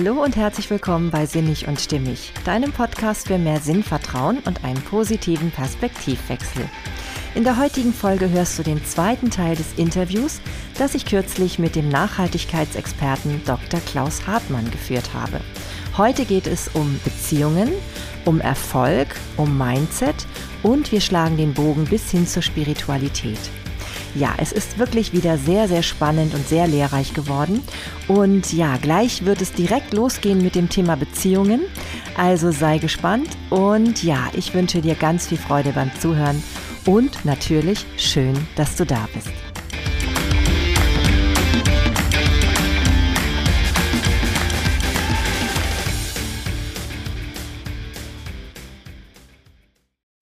Hallo und herzlich willkommen bei Sinnig und Stimmig, deinem Podcast für mehr Sinnvertrauen und einen positiven Perspektivwechsel. In der heutigen Folge hörst du den zweiten Teil des Interviews, das ich kürzlich mit dem Nachhaltigkeitsexperten Dr. Klaus Hartmann geführt habe. Heute geht es um Beziehungen, um Erfolg, um Mindset und wir schlagen den Bogen bis hin zur Spiritualität. Ja, es ist wirklich wieder sehr, sehr spannend und sehr lehrreich geworden. Und ja, gleich wird es direkt losgehen mit dem Thema Beziehungen. Also sei gespannt und ja, ich wünsche dir ganz viel Freude beim Zuhören und natürlich schön, dass du da bist.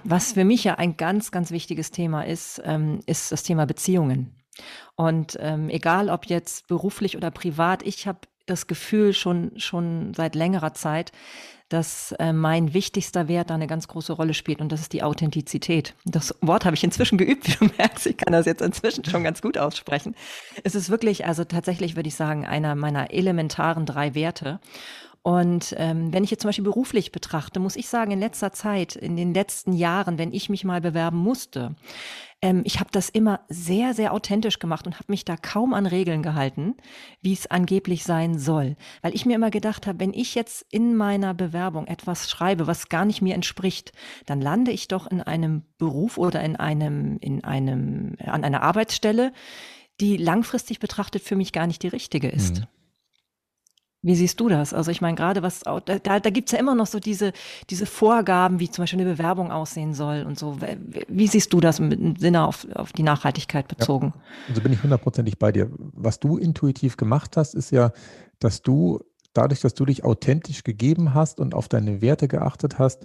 Was für mich ja ein ganz, ganz wichtiges Thema ist, ähm, ist das Thema Beziehungen. Und ähm, egal ob jetzt beruflich oder privat, ich habe das Gefühl schon, schon seit längerer Zeit, dass äh, mein wichtigster Wert da eine ganz große Rolle spielt und das ist die Authentizität. Das Wort habe ich inzwischen geübt, wie du merkst. Ich kann das jetzt inzwischen schon ganz gut aussprechen. Es ist wirklich, also tatsächlich würde ich sagen, einer meiner elementaren drei Werte. Und ähm, wenn ich jetzt zum Beispiel beruflich betrachte, muss ich sagen, in letzter Zeit, in den letzten Jahren, wenn ich mich mal bewerben musste, ähm, ich habe das immer sehr, sehr authentisch gemacht und habe mich da kaum an Regeln gehalten, wie es angeblich sein soll. Weil ich mir immer gedacht habe, wenn ich jetzt in meiner Bewerbung etwas schreibe, was gar nicht mir entspricht, dann lande ich doch in einem Beruf oder in einem, in einem, an einer Arbeitsstelle, die langfristig betrachtet für mich gar nicht die richtige ist. Mhm. Wie siehst du das? Also ich meine, gerade was, da, da gibt es ja immer noch so diese, diese Vorgaben, wie zum Beispiel eine Bewerbung aussehen soll und so. Wie siehst du das dem Sinne auf, auf die Nachhaltigkeit bezogen? Ja, also bin ich hundertprozentig bei dir. Was du intuitiv gemacht hast, ist ja, dass du dadurch, dass du dich authentisch gegeben hast und auf deine Werte geachtet hast,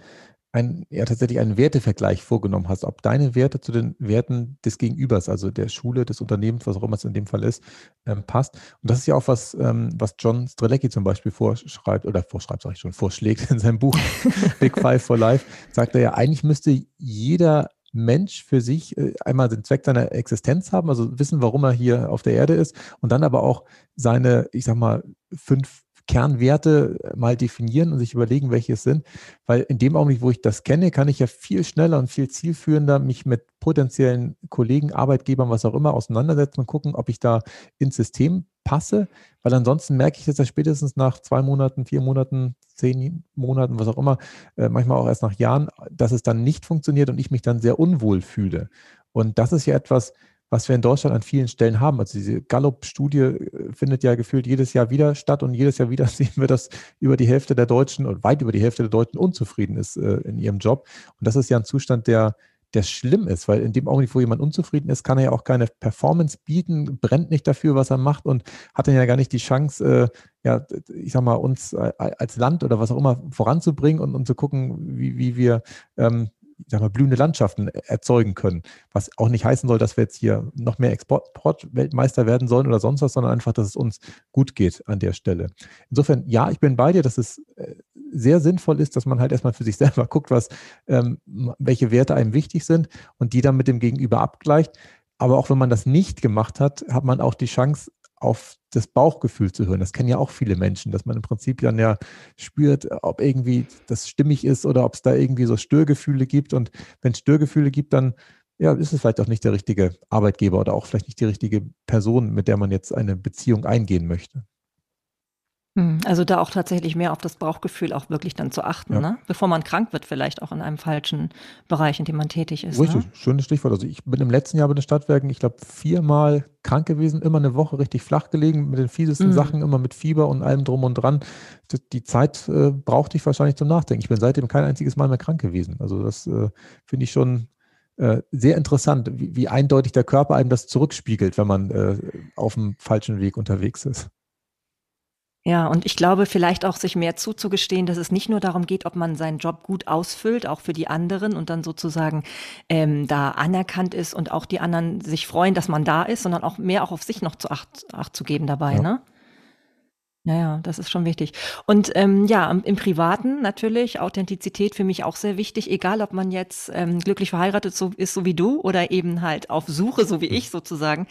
ein, ja, tatsächlich einen Wertevergleich vorgenommen hast, ob deine Werte zu den Werten des Gegenübers, also der Schule, des Unternehmens, was auch immer es in dem Fall ist, ähm, passt. Und das ist ja auch was, ähm, was John Strelecki zum Beispiel vorschreibt, oder vorschreibt, sage ich schon, vorschlägt in seinem Buch Big Five for Life, sagt er ja, eigentlich müsste jeder Mensch für sich äh, einmal den Zweck seiner Existenz haben, also wissen, warum er hier auf der Erde ist und dann aber auch seine, ich sag mal, fünf Kernwerte äh, mal definieren und sich überlegen, welche es sind. Weil in dem Augenblick, wo ich das kenne, kann ich ja viel schneller und viel zielführender mich mit potenziellen Kollegen, Arbeitgebern, was auch immer auseinandersetzen und gucken, ob ich da ins System passe. Weil ansonsten merke ich jetzt ja spätestens nach zwei Monaten, vier Monaten, zehn Monaten, was auch immer, äh, manchmal auch erst nach Jahren, dass es dann nicht funktioniert und ich mich dann sehr unwohl fühle. Und das ist ja etwas, was wir in Deutschland an vielen Stellen haben. Also diese Gallup-Studie äh, findet ja gefühlt jedes Jahr wieder statt und jedes Jahr wieder sehen wir, dass über die Hälfte der Deutschen und weit über die Hälfte der Deutschen unzufrieden ist äh, in ihrem Job. Und das ist ja ein Zustand, der, der schlimm ist, weil in dem Augenblick, wo jemand unzufrieden ist, kann er ja auch keine Performance bieten, brennt nicht dafür, was er macht und hat dann ja gar nicht die Chance, äh, ja, ich sag mal, uns äh, als Land oder was auch immer voranzubringen und, und zu gucken, wie, wie wir ähm, ich sag mal, blühende Landschaften erzeugen können. Was auch nicht heißen soll, dass wir jetzt hier noch mehr Exportweltmeister werden sollen oder sonst was, sondern einfach, dass es uns gut geht an der Stelle. Insofern, ja, ich bin bei dir, dass es äh, sehr sinnvoll ist, dass man halt erstmal für sich selber guckt, was, ähm, welche Werte einem wichtig sind und die dann mit dem Gegenüber abgleicht. Aber auch wenn man das nicht gemacht hat, hat man auch die Chance, auf das Bauchgefühl zu hören. Das kennen ja auch viele Menschen, dass man im Prinzip dann ja spürt, ob irgendwie das stimmig ist oder ob es da irgendwie so Störgefühle gibt. Und wenn es Störgefühle gibt, dann ja, ist es vielleicht auch nicht der richtige Arbeitgeber oder auch vielleicht nicht die richtige Person, mit der man jetzt eine Beziehung eingehen möchte. Mhm. Also da auch tatsächlich mehr auf das Bauchgefühl auch wirklich dann zu achten, ja. ne? bevor man krank wird, vielleicht auch in einem falschen Bereich, in dem man tätig ist. Richtig, ne? schönes Stichwort. Also ich bin im letzten Jahr bei den Stadtwerken, ich glaube, viermal krank gewesen, immer eine Woche richtig flach gelegen, mit den fiesesten mhm. Sachen, immer mit Fieber und allem drum und dran. Die Zeit äh, brauchte ich wahrscheinlich zum Nachdenken. Ich bin seitdem kein einziges Mal mehr krank gewesen. Also das äh, finde ich schon äh, sehr interessant, wie, wie, eindeutig der Körper einem das zurückspiegelt, wenn man äh, auf dem falschen Weg unterwegs ist. Ja, und ich glaube, vielleicht auch sich mehr zuzugestehen, dass es nicht nur darum geht, ob man seinen Job gut ausfüllt, auch für die anderen und dann sozusagen ähm, da anerkannt ist und auch die anderen sich freuen, dass man da ist, sondern auch mehr auch auf sich noch zu Acht, Acht zu geben dabei, ja. ne? Ja, ja, das ist schon wichtig. Und ähm, ja, im, Privaten natürlich Authentizität für mich auch sehr wichtig, egal ob man jetzt ähm, glücklich verheiratet so, ist, so wie du, oder eben halt auf Suche, so wie ich sozusagen.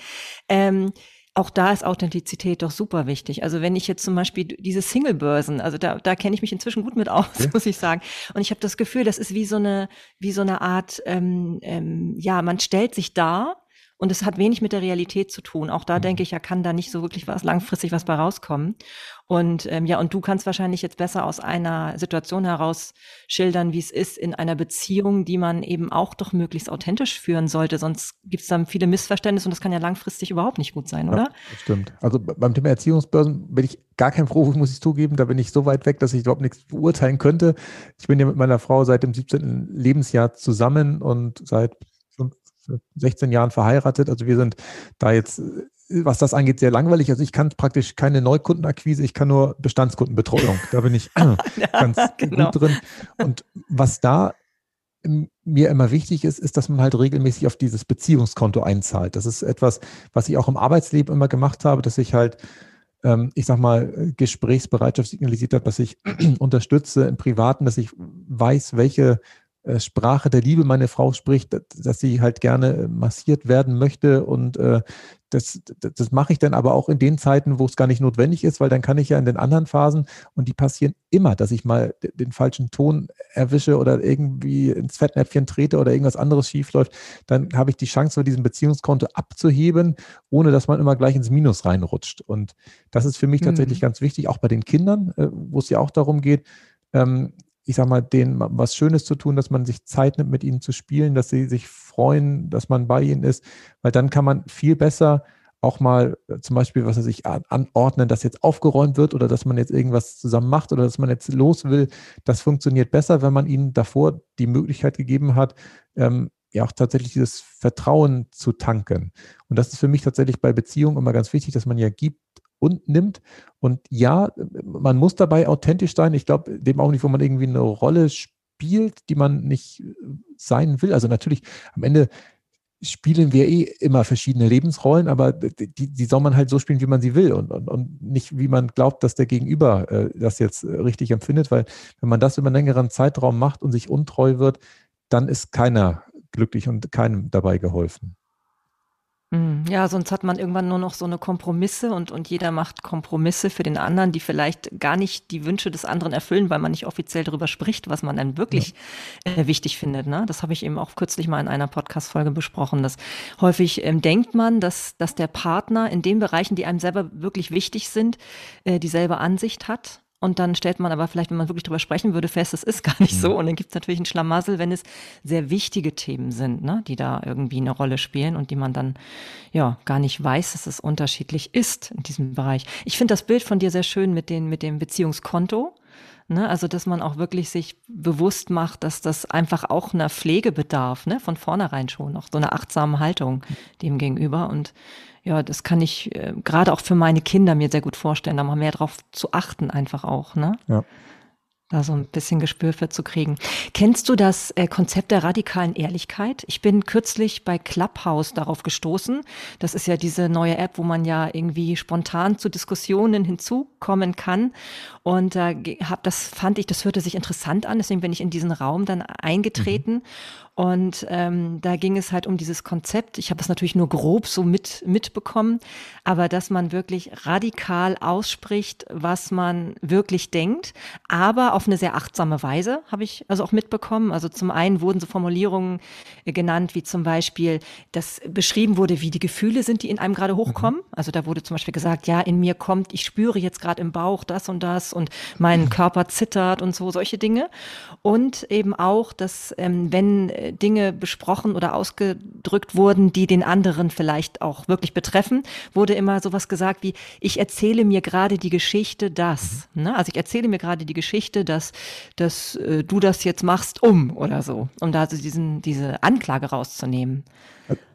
Ähm, auch da ist Authentizität doch super wichtig. Also wenn ich jetzt zum Beispiel diese Single-Börsen, also da, da kenne ich mich inzwischen gut mit aus, ja. muss ich sagen. Und ich habe das Gefühl, das ist wie so eine, wie so eine Art, ähm, ähm, ja, man stellt sich da und es hat wenig mit der Realität zu tun. Auch da mhm. denke ich, ja, kann da nicht so wirklich was langfristig was bei rauskommen. Und ähm, ja, und du kannst wahrscheinlich jetzt besser aus einer Situation heraus schildern, wie es ist in einer Beziehung, die man eben auch doch möglichst authentisch führen sollte. Sonst gibt es dann viele Missverständnisse und das kann ja langfristig überhaupt nicht gut sein, oder? Ja, stimmt. Also beim Thema Erziehungsbörsen bin ich gar kein Profi, muss ich zugeben. Da bin ich so weit weg, dass ich überhaupt nichts beurteilen könnte. Ich bin ja mit meiner Frau seit dem 17. Lebensjahr zusammen und seit 16 Jahren verheiratet. Also wir sind da jetzt, was das angeht, sehr langweilig. Also ich kann praktisch keine Neukundenakquise, ich kann nur Bestandskundenbetreuung. Da bin ich ganz genau. gut drin. Und was da mir immer wichtig ist, ist, dass man halt regelmäßig auf dieses Beziehungskonto einzahlt. Das ist etwas, was ich auch im Arbeitsleben immer gemacht habe, dass ich halt ähm, ich sag mal, Gesprächsbereitschaft signalisiert habe, dass ich unterstütze im Privaten, dass ich weiß, welche Sprache der Liebe meine Frau spricht, dass sie halt gerne massiert werden möchte. Und äh, das, das, das mache ich dann aber auch in den Zeiten, wo es gar nicht notwendig ist, weil dann kann ich ja in den anderen Phasen, und die passieren immer, dass ich mal den falschen Ton erwische oder irgendwie ins Fettnäpfchen trete oder irgendwas anderes schiefläuft, dann habe ich die Chance, von diesem Beziehungskonto abzuheben, ohne dass man immer gleich ins Minus reinrutscht. Und das ist für mich tatsächlich mhm. ganz wichtig, auch bei den Kindern, äh, wo es ja auch darum geht, ähm, ich sag mal, denen was Schönes zu tun, dass man sich Zeit nimmt, mit ihnen zu spielen, dass sie sich freuen, dass man bei ihnen ist, weil dann kann man viel besser auch mal äh, zum Beispiel, was er sich anordnen, dass jetzt aufgeräumt wird oder dass man jetzt irgendwas zusammen macht oder dass man jetzt los will. Das funktioniert besser, wenn man ihnen davor die Möglichkeit gegeben hat, ähm, ja auch tatsächlich dieses Vertrauen zu tanken. Und das ist für mich tatsächlich bei Beziehungen immer ganz wichtig, dass man ja gibt und nimmt. Und ja, man muss dabei authentisch sein. Ich glaube, dem auch nicht, wo man irgendwie eine Rolle spielt, die man nicht sein will. Also natürlich, am Ende spielen wir eh immer verschiedene Lebensrollen, aber die, die soll man halt so spielen, wie man sie will und, und, und nicht, wie man glaubt, dass der Gegenüber äh, das jetzt äh, richtig empfindet, weil wenn man das über einen längeren Zeitraum macht und sich untreu wird, dann ist keiner glücklich und keinem dabei geholfen. Mhm. Ja, sonst hat man irgendwann nur noch so eine Kompromisse und, und jeder macht Kompromisse für den anderen, die vielleicht gar nicht die Wünsche des anderen erfüllen, weil man nicht offiziell darüber spricht, was man dann wirklich ja. äh, wichtig findet. Ne? Das habe ich eben auch kürzlich mal in einer Podcast-Folge besprochen. Dass häufig ähm, denkt man, dass, dass der Partner in den Bereichen, die einem selber wirklich wichtig sind, äh, dieselbe Ansicht hat und dann stellt man aber vielleicht, wenn man wirklich drüber sprechen würde, fest, es ist gar nicht so. Mhm. Und dann gibt es natürlich ein Schlamassel, wenn es sehr wichtige Themen sind, ne, die da irgendwie eine Rolle spielen und die man dann ja gar nicht weiß, dass es unterschiedlich ist in diesem Bereich. Ich finde das Bild von dir sehr schön mit, den, mit dem Beziehungskonto. Ne? Also, dass man auch wirklich sich bewusst macht, dass das einfach auch einer Pflege bedarf, ne? von vornherein schon, auch so eine achtsame Haltung dem gegenüber. Und ja, das kann ich äh, gerade auch für meine Kinder mir sehr gut vorstellen, da mal mehr drauf zu achten, einfach auch, ne? Ja. Da so ein bisschen Gespür für zu kriegen. Kennst du das äh, Konzept der radikalen Ehrlichkeit? Ich bin kürzlich bei Clubhouse darauf gestoßen. Das ist ja diese neue App, wo man ja irgendwie spontan zu Diskussionen hinzukommen kann. Und äh, hab, das fand ich, das hörte sich interessant an. Deswegen bin ich in diesen Raum dann eingetreten. Mhm. Und ähm, da ging es halt um dieses Konzept. Ich habe das natürlich nur grob so mit, mitbekommen, aber dass man wirklich radikal ausspricht, was man wirklich denkt, aber auf eine sehr achtsame Weise, habe ich also auch mitbekommen. Also zum einen wurden so Formulierungen genannt, wie zum Beispiel, dass beschrieben wurde, wie die Gefühle sind, die in einem gerade hochkommen. Mhm. Also da wurde zum Beispiel gesagt, ja, in mir kommt, ich spüre jetzt gerade im Bauch das und das und mein mhm. Körper zittert und so, solche Dinge. Und eben auch, dass ähm, wenn äh, Dinge besprochen oder ausgedrückt wurden, die den anderen vielleicht auch wirklich betreffen, wurde immer sowas gesagt wie, ich erzähle mir gerade die Geschichte, dass. Ne? Also ich erzähle mir gerade die Geschichte, dass, dass äh, du das jetzt machst, um oder so, um da so diesen, diese Anklage rauszunehmen.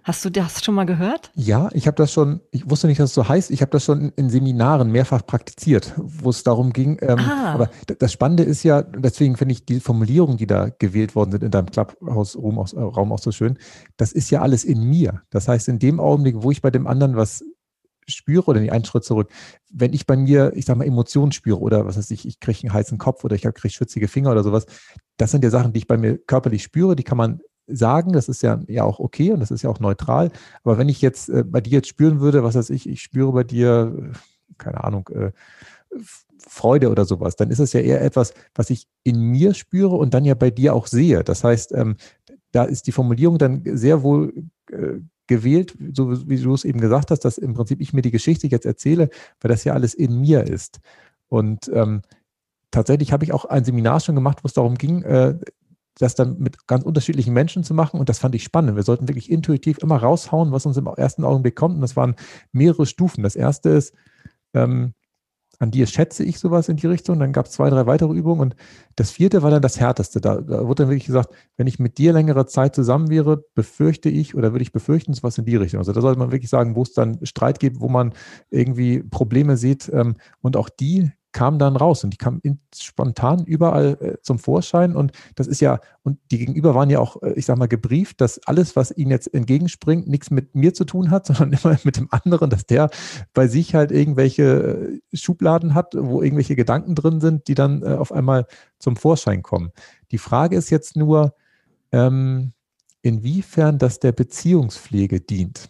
Hast du das schon mal gehört? Ja, ich habe das schon, ich wusste nicht, dass es so heißt, ich habe das schon in Seminaren mehrfach praktiziert, wo es darum ging. Ähm, ah. Aber das Spannende ist ja, deswegen finde ich die Formulierungen, die da gewählt worden sind in deinem Clubhaus-Raum auch, Raum auch so schön, das ist ja alles in mir. Das heißt, in dem Augenblick, wo ich bei dem anderen was spüre oder einen Schritt zurück, wenn ich bei mir, ich sag mal, Emotionen spüre oder was weiß ich, ich kriege einen heißen Kopf oder ich kriege schwitzige Finger oder sowas, das sind ja Sachen, die ich bei mir körperlich spüre, die kann man sagen, das ist ja, ja auch okay und das ist ja auch neutral. Aber wenn ich jetzt äh, bei dir jetzt spüren würde, was weiß ich, ich spüre bei dir, äh, keine Ahnung, äh, Freude oder sowas, dann ist es ja eher etwas, was ich in mir spüre und dann ja bei dir auch sehe. Das heißt, ähm, da ist die Formulierung dann sehr wohl äh, gewählt, so wie du es eben gesagt hast, dass im Prinzip ich mir die Geschichte jetzt erzähle, weil das ja alles in mir ist. Und ähm, tatsächlich habe ich auch ein Seminar schon gemacht, wo es darum ging, äh, das dann mit ganz unterschiedlichen Menschen zu machen. Und das fand ich spannend. Wir sollten wirklich intuitiv immer raushauen, was uns im ersten Augenblick kommt. Und das waren mehrere Stufen. Das erste ist, ähm, an dir schätze ich sowas in die Richtung. Dann gab es zwei, drei weitere Übungen. Und das vierte war dann das härteste. Da, da wurde dann wirklich gesagt, wenn ich mit dir längere Zeit zusammen wäre, befürchte ich oder würde ich befürchten, sowas in die Richtung. Also da sollte man wirklich sagen, wo es dann Streit gibt, wo man irgendwie Probleme sieht. Ähm, und auch die kam dann raus und die kam in, spontan überall äh, zum Vorschein und das ist ja, und die Gegenüber waren ja auch, äh, ich sag mal, gebrieft, dass alles, was ihnen jetzt entgegenspringt, nichts mit mir zu tun hat, sondern immer mit dem anderen, dass der bei sich halt irgendwelche äh, Schubladen hat, wo irgendwelche Gedanken drin sind, die dann äh, auf einmal zum Vorschein kommen. Die Frage ist jetzt nur, ähm, inwiefern das der Beziehungspflege dient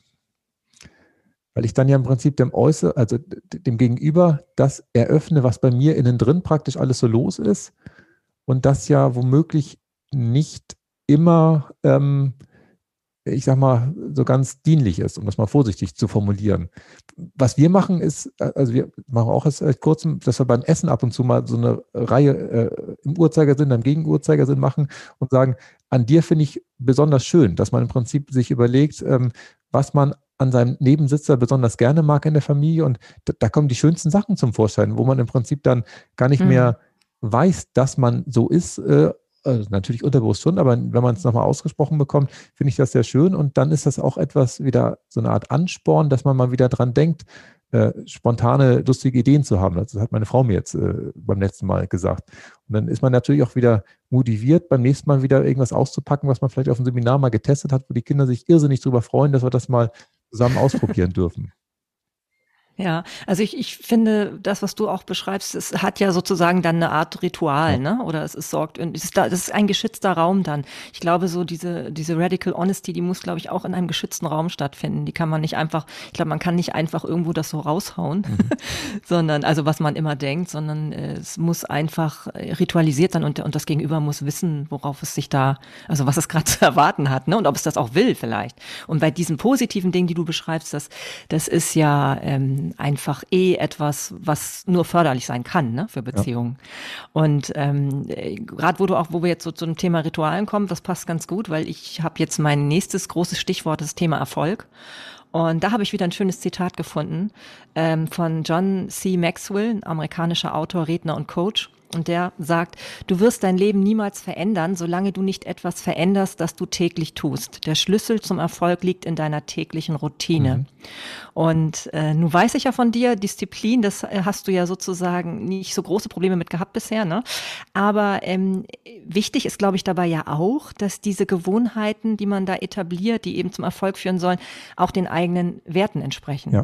weil ich dann ja im Prinzip dem Äußer, also dem Gegenüber das eröffne, was bei mir innen drin praktisch alles so los ist und das ja womöglich nicht immer, ähm, ich sag mal, so ganz dienlich ist, um das mal vorsichtig zu formulieren. Was wir machen ist, also wir machen auch seit kurzem, dass wir beim Essen ab und zu mal so eine Reihe äh, im Uhrzeigersinn, im Gegenuhrzeigersinn machen und sagen, an dir finde ich besonders schön, dass man im Prinzip sich überlegt, ähm, was man an seinem Nebensitzer besonders gerne mag in der Familie. Und da, da, kommen die schönsten Sachen zum Vorschein, wo man im Prinzip dann gar nicht mhm. mehr weiß, dass man so ist. Äh, also natürlich unterbewusst schon, aber wenn man es nochmal ausgesprochen bekommt, finde ich das sehr schön. Und dann ist das auch etwas wieder so eine Art Ansporn, dass man mal wieder dran denkt, äh, spontane, lustige Ideen zu haben. Das hat meine Frau mir jetzt äh, beim letzten Mal gesagt. Und dann ist man natürlich auch wieder motiviert, beim nächsten Mal wieder irgendwas auszupacken, was man vielleicht auf dem Seminar mal getestet hat, wo die Kinder sich irrsinnig darüber freuen, dass wir das mal zusammen ausprobieren dürfen. Ja, also ich, ich finde, das, was du auch beschreibst, es hat ja sozusagen dann eine Art Ritual, ne? Oder es ist sorgt, es ist da, das ist ein geschützter Raum dann. Ich glaube, so diese, diese Radical Honesty, die muss, glaube ich, auch in einem geschützten Raum stattfinden. Die kann man nicht einfach, ich glaube, man kann nicht einfach irgendwo das so raushauen, mhm. sondern, also was man immer denkt, sondern äh, es muss einfach äh, ritualisiert sein und, und das Gegenüber muss wissen, worauf es sich da, also was es gerade zu erwarten hat, ne? Und ob es das auch will vielleicht. Und bei diesen positiven Dingen, die du beschreibst, das, das ist ja, ähm, einfach eh etwas, was nur förderlich sein kann ne, für Beziehungen. Ja. Und ähm, gerade wo du auch, wo wir jetzt so zum Thema Ritualen kommen, das passt ganz gut, weil ich habe jetzt mein nächstes großes Stichwort, das Thema Erfolg. Und da habe ich wieder ein schönes Zitat gefunden ähm, von John C. Maxwell, ein amerikanischer Autor, Redner und Coach. Und der sagt, du wirst dein Leben niemals verändern, solange du nicht etwas veränderst, das du täglich tust. Der Schlüssel zum Erfolg liegt in deiner täglichen Routine. Mhm. Und äh, nun weiß ich ja von dir, Disziplin, das äh, hast du ja sozusagen nicht so große Probleme mit gehabt bisher, ne? Aber ähm, wichtig ist, glaube ich, dabei ja auch, dass diese Gewohnheiten, die man da etabliert, die eben zum Erfolg führen sollen, auch den eigenen Werten entsprechen. Ja.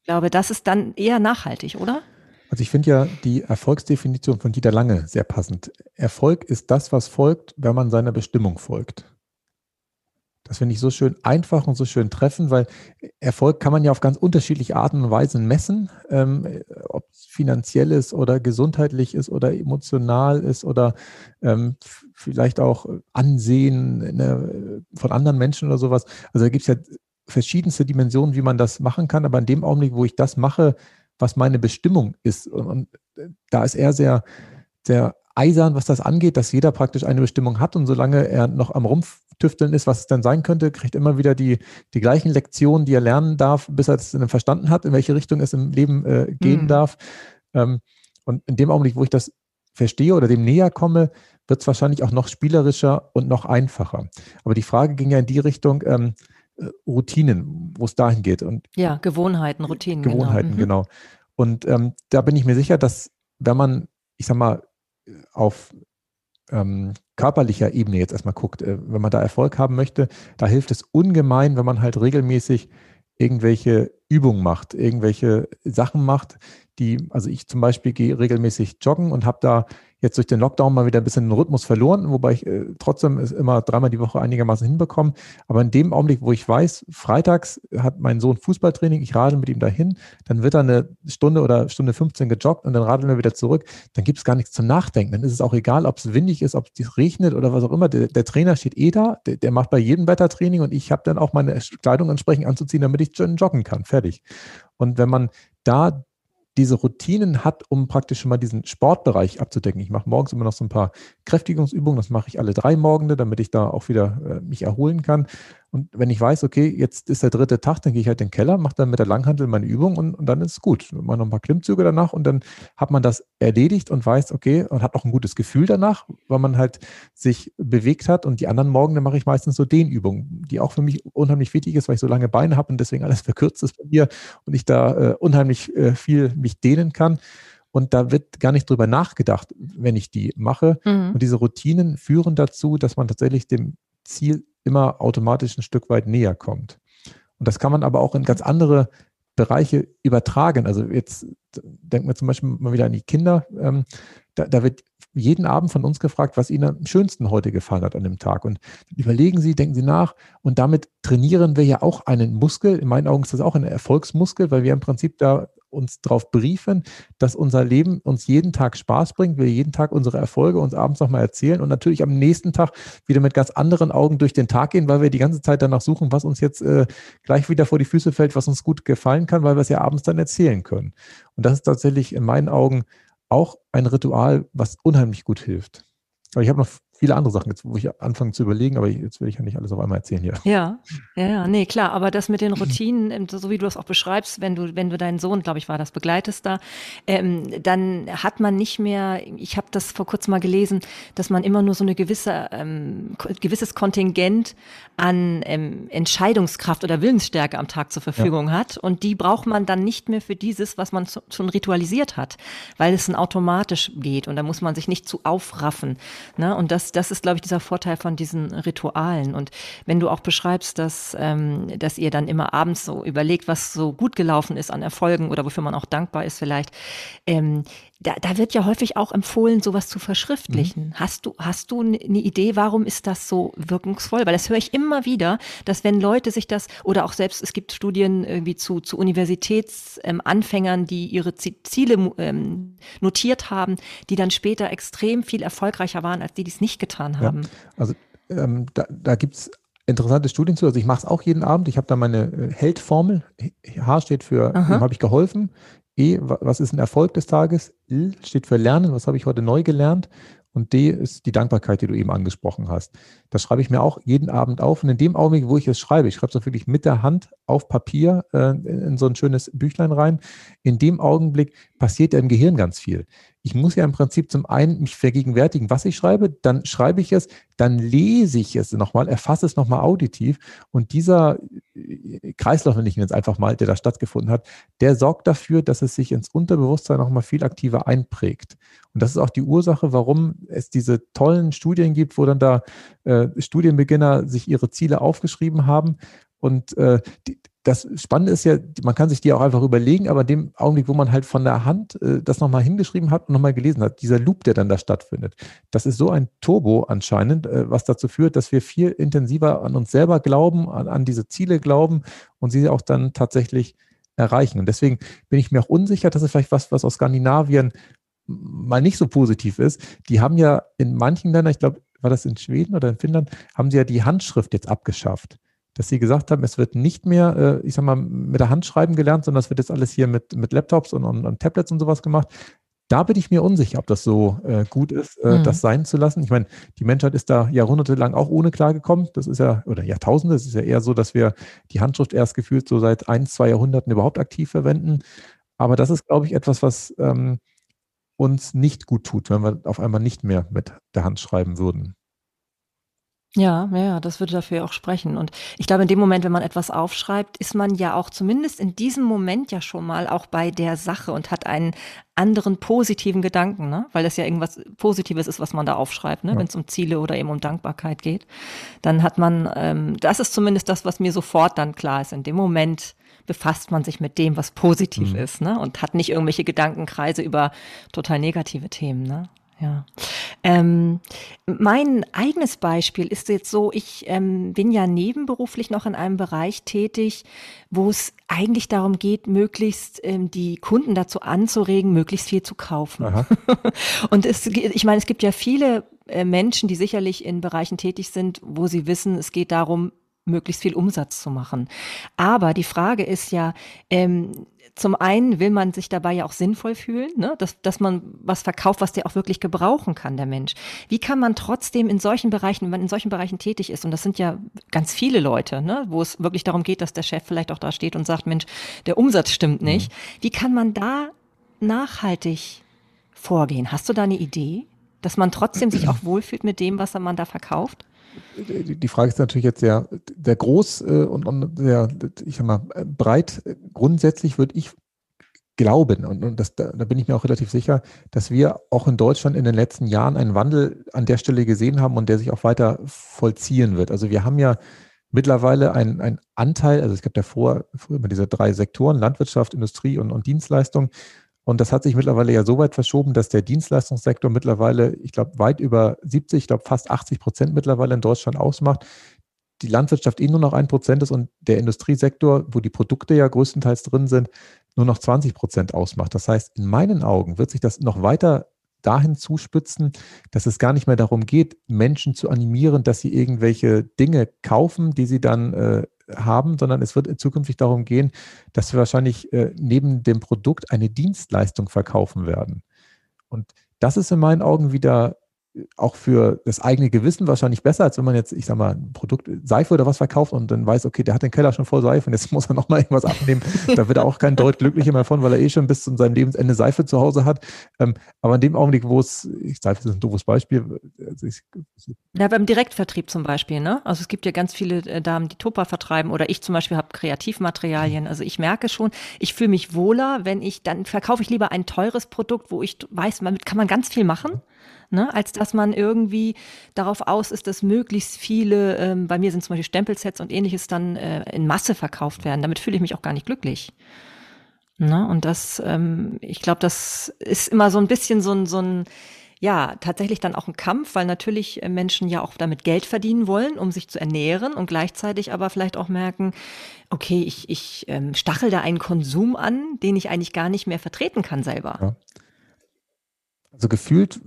Ich glaube, das ist dann eher nachhaltig, oder? Also ich finde ja die Erfolgsdefinition von Dieter Lange sehr passend. Erfolg ist das, was folgt, wenn man seiner Bestimmung folgt. Das finde ich so schön einfach und so schön treffend, weil Erfolg kann man ja auf ganz unterschiedliche Arten und Weisen messen, ähm, ob es finanziell ist oder gesundheitlich ist oder emotional ist oder ähm, vielleicht auch Ansehen ne, von anderen Menschen oder sowas. Also da gibt es ja verschiedenste Dimensionen, wie man das machen kann, aber in dem Augenblick, wo ich das mache, was meine Bestimmung ist. Und, und da ist er sehr, sehr eisern, was das angeht, dass jeder praktisch eine Bestimmung hat und solange er noch am Rumtüfteln ist, was es dann sein könnte, kriegt immer wieder die, die gleichen Lektionen, die er lernen darf, bis er es verstanden hat, in welche Richtung es im Leben äh, gehen mhm. darf. Ähm, und in dem Augenblick, wo ich das verstehe oder dem näher komme, wird es wahrscheinlich auch noch spielerischer und noch einfacher. Aber die Frage ging ja in die Richtung, ähm, äh, Routinen, wo es dahin geht. Und ja, Gewohnheiten, Routinen. Genau. Gewohnheiten, genau. Mhm. genau. Und ähm, da bin ich mir sicher, dass wenn man, ich sag mal, auf ähm, körperlicher Ebene jetzt erstmal guckt, äh, wenn man da Erfolg haben möchte, da hilft es ungemein, wenn man halt regelmäßig irgendwelche Übungen macht, irgendwelche Sachen macht, die, also ich zum Beispiel gehe regelmäßig joggen und habe da jetzt durch den Lockdown mal wieder ein bisschen den Rhythmus verloren, wobei ich äh, trotzdem es immer dreimal die Woche einigermaßen hinbekomme. Aber in dem Augenblick, wo ich weiß, freitags hat mein Sohn Fußballtraining, ich radel mit ihm dahin, dann wird er eine Stunde oder Stunde 15 gejoggt und dann radeln wir wieder zurück, dann gibt es gar nichts zum Nachdenken. Dann ist es auch egal, ob es windig ist, ob es regnet oder was auch immer. Der, der Trainer steht eh da, der, der, macht bei jedem Wettertraining und ich habe dann auch meine Kleidung entsprechend anzuziehen, damit ich joggen kann. Fertig. Und wenn man da diese Routinen hat, um praktisch schon mal diesen Sportbereich abzudecken. Ich mache morgens immer noch so ein paar Kräftigungsübungen, das mache ich alle drei Morgende, damit ich da auch wieder äh, mich erholen kann. Und wenn ich weiß, okay, jetzt ist der dritte Tag, dann gehe ich halt in den Keller, mache dann mit der Langhandel meine Übung und, und dann ist es gut. Mache noch ein paar Klimmzüge danach und dann hat man das erledigt und weiß, okay, und hat auch ein gutes Gefühl danach, weil man halt sich bewegt hat. Und die anderen Morgen, dann mache ich meistens so Dehnübungen, die auch für mich unheimlich wichtig ist, weil ich so lange Beine habe und deswegen alles verkürzt ist bei mir und ich da äh, unheimlich äh, viel mich dehnen kann. Und da wird gar nicht drüber nachgedacht, wenn ich die mache. Mhm. Und diese Routinen führen dazu, dass man tatsächlich dem Ziel immer automatisch ein Stück weit näher kommt. Und das kann man aber auch in ganz andere Bereiche übertragen. Also jetzt denken wir zum Beispiel mal wieder an die Kinder. Ähm, da, da, wird jeden Abend von uns gefragt, was ihnen am schönsten heute gefallen hat an dem Tag. Und überlegen Sie, denken Sie nach. Und damit trainieren wir ja auch einen Muskel. In meinen Augen ist das auch ein Erfolgsmuskel, weil wir im Prinzip da uns darauf briefen, dass unser Leben uns jeden Tag Spaß bringt, wir jeden Tag unsere Erfolge uns abends nochmal erzählen und natürlich am nächsten Tag wieder mit ganz anderen Augen durch den Tag gehen, weil wir die ganze Zeit danach suchen, was uns jetzt äh, gleich wieder vor die Füße fällt, was uns gut gefallen kann, weil wir es ja abends dann erzählen können. Und das ist tatsächlich in meinen Augen auch ein Ritual, was unheimlich gut hilft. Aber ich habe noch viele andere Sachen, jetzt, wo ich anfange zu überlegen, aber jetzt will ich ja nicht alles auf einmal erzählen hier. Ja, ja, ja, nee, klar, aber das mit den Routinen, ähm, so wie du es auch beschreibst, wenn du, wenn du deinen Sohn, glaube ich, war das, begleitest da, ähm, dann hat man nicht mehr, ich habe das vor kurzem mal gelesen, dass man immer nur so eine gewisse, ähm, gewisses Kontingent an ähm, Entscheidungskraft oder Willensstärke am Tag zur Verfügung ja. hat und die braucht man dann nicht mehr für dieses, was man schon ritualisiert hat, weil es dann automatisch geht und da muss man sich nicht zu aufraffen. Ne? Und das das, ist, glaube ich, dieser Vorteil von diesen Ritualen. Und wenn du auch beschreibst, dass, ähm, dass ihr dann immer abends so überlegt, was so gut gelaufen ist an Erfolgen oder wofür man auch dankbar ist vielleicht, ähm, da, da wird ja häufig auch empfohlen, sowas zu verschriftlichen. Mhm. Hast du, hast du eine Idee, warum ist das so wirkungsvoll? Weil das höre ich immer wieder, dass wenn Leute sich das, oder auch selbst, es gibt Studien irgendwie zu, zu Universitätsanfängern, ähm, die ihre Ziele ähm, notiert haben, die dann später extrem viel erfolgreicher waren, als die, die es nicht getan haben. Ja, also ähm, da, da gibt es interessante Studien zu. Also ich mache es auch jeden Abend. Ich habe da meine äh, Heldformel. H steht für, habe ich geholfen. E, was ist ein Erfolg des Tages? L steht für Lernen, was habe ich heute neu gelernt? Und D ist die Dankbarkeit, die du eben angesprochen hast. Das schreibe ich mir auch jeden Abend auf. Und in dem Augenblick, wo ich es schreibe, ich schreibe es auch wirklich mit der Hand auf Papier äh, in so ein schönes Büchlein rein, in dem Augenblick passiert ja im Gehirn ganz viel. Ich muss ja im Prinzip zum einen mich vergegenwärtigen, was ich schreibe, dann schreibe ich es, dann lese ich es nochmal, erfasse es nochmal auditiv und dieser äh, Kreislauf, wenn ich ihn jetzt einfach mal, der da stattgefunden hat, der sorgt dafür, dass es sich ins Unterbewusstsein nochmal viel aktiver einprägt. Und das ist auch die Ursache, warum es diese tollen Studien gibt, wo dann da äh, Studienbeginner sich ihre Ziele aufgeschrieben haben und äh, die, das Spannende ist ja, man kann sich die auch einfach überlegen, aber in dem Augenblick, wo man halt von der Hand äh, das nochmal hingeschrieben hat und nochmal gelesen hat, dieser Loop, der dann da stattfindet, das ist so ein Turbo anscheinend, äh, was dazu führt, dass wir viel intensiver an uns selber glauben, an, an diese Ziele glauben und sie auch dann tatsächlich erreichen. Und deswegen bin ich mir auch unsicher, dass es vielleicht was, was aus Skandinavien mal nicht so positiv ist. Die haben ja in manchen Ländern, ich glaube, war das in Schweden oder in Finnland, haben sie ja die Handschrift jetzt abgeschafft dass sie gesagt haben, es wird nicht mehr, äh, ich sag mal, mit der Hand schreiben gelernt, sondern es wird jetzt alles hier mit, mit Laptops und, und, und Tablets und sowas gemacht. Da bin ich mir unsicher, ob das so äh, gut ist, äh, mhm. das sein zu lassen. Ich meine, die Menschheit ist da jahrhundertelang auch ohne klargekommen. Das ist ja, oder Jahrtausende, es ist ja eher so, dass wir die Handschrift erst gefühlt so seit ein, zwei Jahrhunderten überhaupt aktiv verwenden. Aber das ist, glaube ich, etwas, was ähm, uns nicht gut tut, wenn wir auf einmal nicht mehr mit der Hand schreiben würden. Ja, ja, das würde dafür auch sprechen. Und ich glaube, in dem Moment, wenn man etwas aufschreibt, ist man ja auch zumindest in diesem Moment ja schon mal auch bei der Sache und hat einen anderen positiven Gedanken, ne? weil das ja irgendwas Positives ist, was man da aufschreibt, ne? Ja. wenn es um Ziele oder eben um Dankbarkeit geht. Dann hat man, ähm, das ist zumindest das, was mir sofort dann klar ist. In dem Moment befasst man sich mit dem, was positiv mhm. ist ne? und hat nicht irgendwelche Gedankenkreise über total negative Themen. Ne? Ja. Ähm, mein eigenes Beispiel ist jetzt so, ich ähm, bin ja nebenberuflich noch in einem Bereich tätig, wo es eigentlich darum geht, möglichst ähm, die Kunden dazu anzuregen, möglichst viel zu kaufen. Und es, ich meine, es gibt ja viele äh, Menschen, die sicherlich in Bereichen tätig sind, wo sie wissen, es geht darum, möglichst viel Umsatz zu machen. Aber die Frage ist ja, ähm, zum einen will man sich dabei ja auch sinnvoll fühlen, ne? dass, dass man was verkauft, was der auch wirklich gebrauchen kann, der Mensch. Wie kann man trotzdem in solchen Bereichen, wenn man in solchen Bereichen tätig ist, und das sind ja ganz viele Leute, ne? wo es wirklich darum geht, dass der Chef vielleicht auch da steht und sagt, Mensch, der Umsatz stimmt nicht. Mhm. Wie kann man da nachhaltig vorgehen? Hast du da eine Idee, dass man trotzdem sich auch wohlfühlt mit dem, was man da verkauft? Die Frage ist natürlich jetzt sehr, sehr groß äh, und, sehr, ich sag mal, breit. Grundsätzlich würde ich glauben, und, das, da, bin ich mir auch relativ sicher, dass wir auch in Deutschland in den letzten Jahren einen Wandel an der Stelle gesehen haben und der sich auch weiter vollziehen wird. Also wir haben ja mittlerweile einen Anteil, also es gibt ja vor, früher immer diese drei Sektoren, Landwirtschaft, Industrie und, und Dienstleistung. Und das hat sich mittlerweile ja so weit verschoben, dass der Dienstleistungssektor mittlerweile, ich glaube, weit über 70, ich glaube fast 80 Prozent mittlerweile in Deutschland ausmacht. Die Landwirtschaft eh nur noch ein Prozent ist und der Industriesektor, wo die Produkte ja größtenteils drin sind, nur noch 20 Prozent ausmacht. Das heißt, in meinen Augen wird sich das noch weiter dahin zuspitzen, dass es gar nicht mehr darum geht, Menschen zu animieren, dass sie irgendwelche Dinge kaufen, die sie dann äh, haben, sondern es wird zukünftig darum gehen, dass wir wahrscheinlich äh, neben dem Produkt eine Dienstleistung verkaufen werden. Und das ist in meinen Augen wieder auch für das eigene Gewissen wahrscheinlich besser, als wenn man jetzt, ich sag mal, ein Produkt, Seife oder was verkauft und dann weiß, okay, der hat den Keller schon voll Seife und jetzt muss er nochmal irgendwas abnehmen. da wird er auch kein Deut glücklicher mehr von, weil er eh schon bis zu seinem Lebensende Seife zu Hause hat. Ähm, aber in dem Augenblick, wo es, ich Seife ist ein doofes Beispiel. Also ich, ja, beim Direktvertrieb zum Beispiel, ne? Also es gibt ja ganz viele äh, Damen, die Tupper vertreiben oder ich zum Beispiel habe Kreativmaterialien. Also ich merke schon, ich fühle mich wohler, wenn ich, dann verkaufe ich lieber ein teures Produkt, wo ich weiß, damit kann man ganz viel machen ne? als dass man irgendwie darauf aus ist, dass möglichst viele, ähm, bei mir sind zum Beispiel Stempelsets und ähnliches dann äh, in Masse verkauft werden. Damit fühle ich mich auch gar nicht glücklich. Ne? Und das, ähm, ich glaube, das ist immer so ein bisschen so ein, so ein ja, tatsächlich dann auch ein Kampf, weil natürlich äh, Menschen ja auch damit Geld verdienen wollen, um sich zu ernähren und gleichzeitig aber vielleicht auch merken, okay, ich, ich ähm, stachel da einen Konsum an, den ich eigentlich gar nicht mehr vertreten kann selber. Ja. Also gefühlt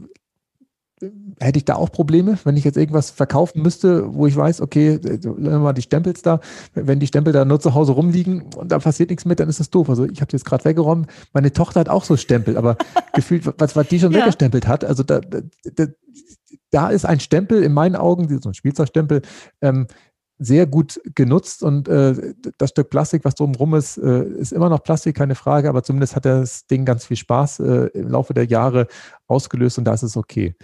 hätte ich da auch Probleme, wenn ich jetzt irgendwas verkaufen müsste, wo ich weiß, okay, mal die Stempels da, wenn die Stempel da nur zu Hause rumliegen und da passiert nichts mit, dann ist das doof. Also ich habe die jetzt gerade weggeräumt. Meine Tochter hat auch so Stempel, aber gefühlt, was, was die schon ja. weggestempelt hat, also da, da, da ist ein Stempel in meinen Augen, so ein Spielzeugstempel, ähm, sehr gut genutzt und äh, das Stück Plastik, was drumherum ist, äh, ist immer noch Plastik, keine Frage, aber zumindest hat das Ding ganz viel Spaß äh, im Laufe der Jahre ausgelöst und da ist es okay.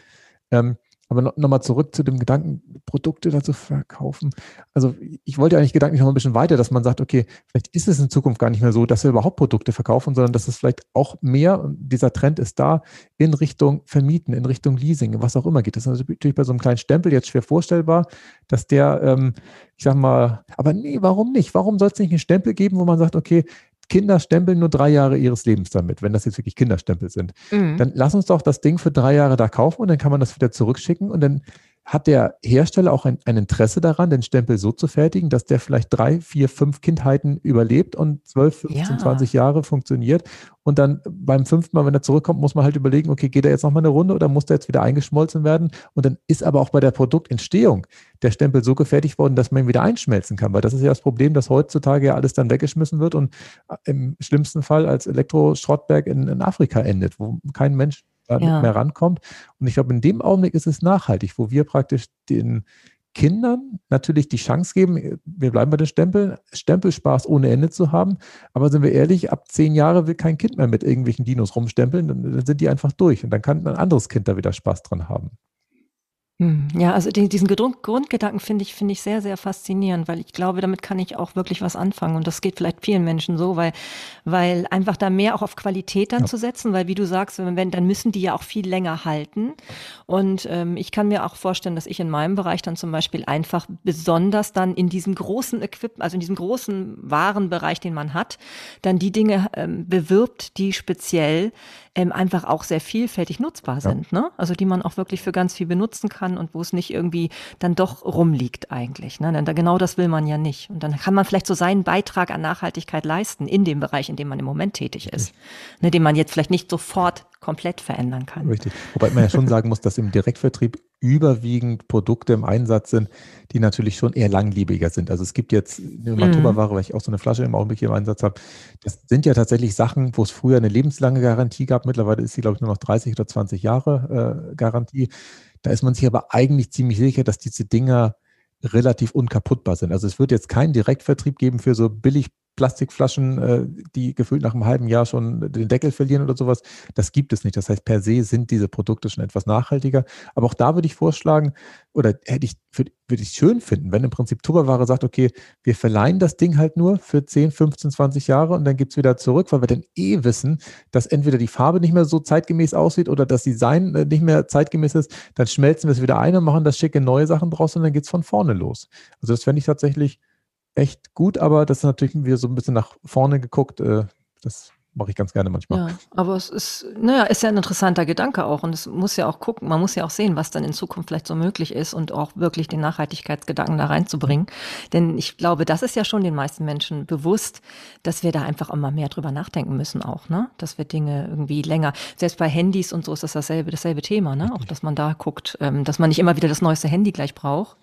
Ähm, aber no, nochmal zurück zu dem Gedanken, Produkte dazu verkaufen. Also ich wollte eigentlich gedanklich noch ein bisschen weiter, dass man sagt, okay, vielleicht ist es in Zukunft gar nicht mehr so, dass wir überhaupt Produkte verkaufen, sondern dass es vielleicht auch mehr, und dieser Trend ist da, in Richtung Vermieten, in Richtung Leasing, was auch immer geht. Das ist natürlich bei so einem kleinen Stempel jetzt schwer vorstellbar, dass der, ähm, ich sag mal, aber nee, warum nicht? Warum soll es nicht einen Stempel geben, wo man sagt, okay, Kinder stempeln nur drei Jahre ihres Lebens damit, wenn das jetzt wirklich Kinderstempel sind. Mhm. Dann lass uns doch das Ding für drei Jahre da kaufen und dann kann man das wieder zurückschicken und dann hat der Hersteller auch ein, ein, Interesse daran, den Stempel so zu fertigen, dass der vielleicht drei, vier, fünf Kindheiten überlebt und zwölf, 15, ja. 20 Jahre funktioniert. Und dann beim fünften Mal, wenn er zurückkommt, muss man halt überlegen, okay, geht er jetzt nochmal eine Runde oder muss der jetzt wieder eingeschmolzen werden? Und dann ist aber auch bei der Produktentstehung der Stempel so gefertigt worden, dass man ihn wieder einschmelzen kann. Weil das ist ja das Problem, dass heutzutage ja alles dann weggeschmissen wird und im schlimmsten Fall als Elektroschrottberg in, in Afrika endet, wo kein Mensch da ja. nicht mehr rankommt. Und ich glaube, in dem Augenblick ist es nachhaltig, wo wir praktisch den Kindern natürlich die Chance geben, wir bleiben bei den Stempeln, Stempelspaß ohne Ende zu haben. Aber sind wir ehrlich, ab zehn Jahre will kein Kind mehr mit irgendwelchen Dinos rumstempeln, dann, dann sind die einfach durch und dann kann ein anderes Kind da wieder Spaß dran haben. Hm, ja, also die, diesen Grund, Grundgedanken finde ich, finde ich sehr, sehr faszinierend, weil ich glaube, damit kann ich auch wirklich was anfangen. Und das geht vielleicht vielen Menschen so, weil, weil einfach da mehr auch auf Qualität dann ja. zu setzen, weil wie du sagst, wenn, dann müssen die ja auch viel länger halten. Und ähm, ich kann mir auch vorstellen, dass ich in meinem Bereich dann zum Beispiel einfach besonders dann in diesem großen Equipment, also in diesem großen Warenbereich, den man hat, dann die Dinge ähm, bewirbt, die speziell ähm, einfach auch sehr vielfältig nutzbar sind. Ja. Ne? Also die man auch wirklich für ganz viel benutzen kann und wo es nicht irgendwie dann doch rumliegt eigentlich. Ne? Denn genau das will man ja nicht. Und dann kann man vielleicht so seinen Beitrag an Nachhaltigkeit leisten in dem Bereich, in dem man im Moment tätig ist. Ne, den man jetzt vielleicht nicht sofort komplett verändern kann. Richtig. Wobei man ja schon sagen muss, dass im Direktvertrieb überwiegend Produkte im Einsatz sind, die natürlich schon eher langlebiger sind. Also es gibt jetzt eine Matuba-Ware, weil ich auch so eine Flasche im Augenblick hier im Einsatz habe. Das sind ja tatsächlich Sachen, wo es früher eine lebenslange Garantie gab. Mittlerweile ist sie, glaube ich, nur noch 30 oder 20 Jahre äh, Garantie. Da ist man sich aber eigentlich ziemlich sicher, dass diese Dinger relativ unkaputtbar sind. Also es wird jetzt keinen Direktvertrieb geben für so billig Plastikflaschen, äh, die gefühlt nach einem halben Jahr schon den Deckel verlieren oder sowas. Das gibt es nicht. Das heißt, per se sind diese Produkte schon etwas nachhaltiger. Aber auch da würde ich vorschlagen, oder hätte ich, würde ich schön finden, wenn im Prinzip Tupperware sagt, okay, wir verleihen das Ding halt nur für 10, 15, 20 Jahre und dann gibt es wieder zurück, weil wir dann eh wissen, dass entweder die Farbe nicht mehr so zeitgemäß aussieht oder das Design äh, nicht mehr zeitgemäß ist, dann schmelzen wir es wieder ein und machen das schicke neue Sachen draus und dann geht es von vorne los. Also das fände ich tatsächlich echt gut, aber das ist natürlich wieder so ein bisschen nach vorne geguckt. Äh, das mache ich ganz gerne manchmal. Ja, aber es ist, naja, ist ja ein interessanter Gedanke auch. Und es muss ja auch gucken, man muss ja auch sehen, was dann in Zukunft vielleicht so möglich ist und auch wirklich den Nachhaltigkeitsgedanken da reinzubringen. Denn ich glaube, das ist ja schon den meisten Menschen bewusst, dass wir da einfach immer mehr drüber nachdenken müssen auch, ne? Dass wir Dinge irgendwie länger, selbst bei Handys und so ist das dasselbe, dasselbe Thema, ne? Auch, dass man da guckt, ähm, dass man nicht immer wieder das neueste Handy gleich braucht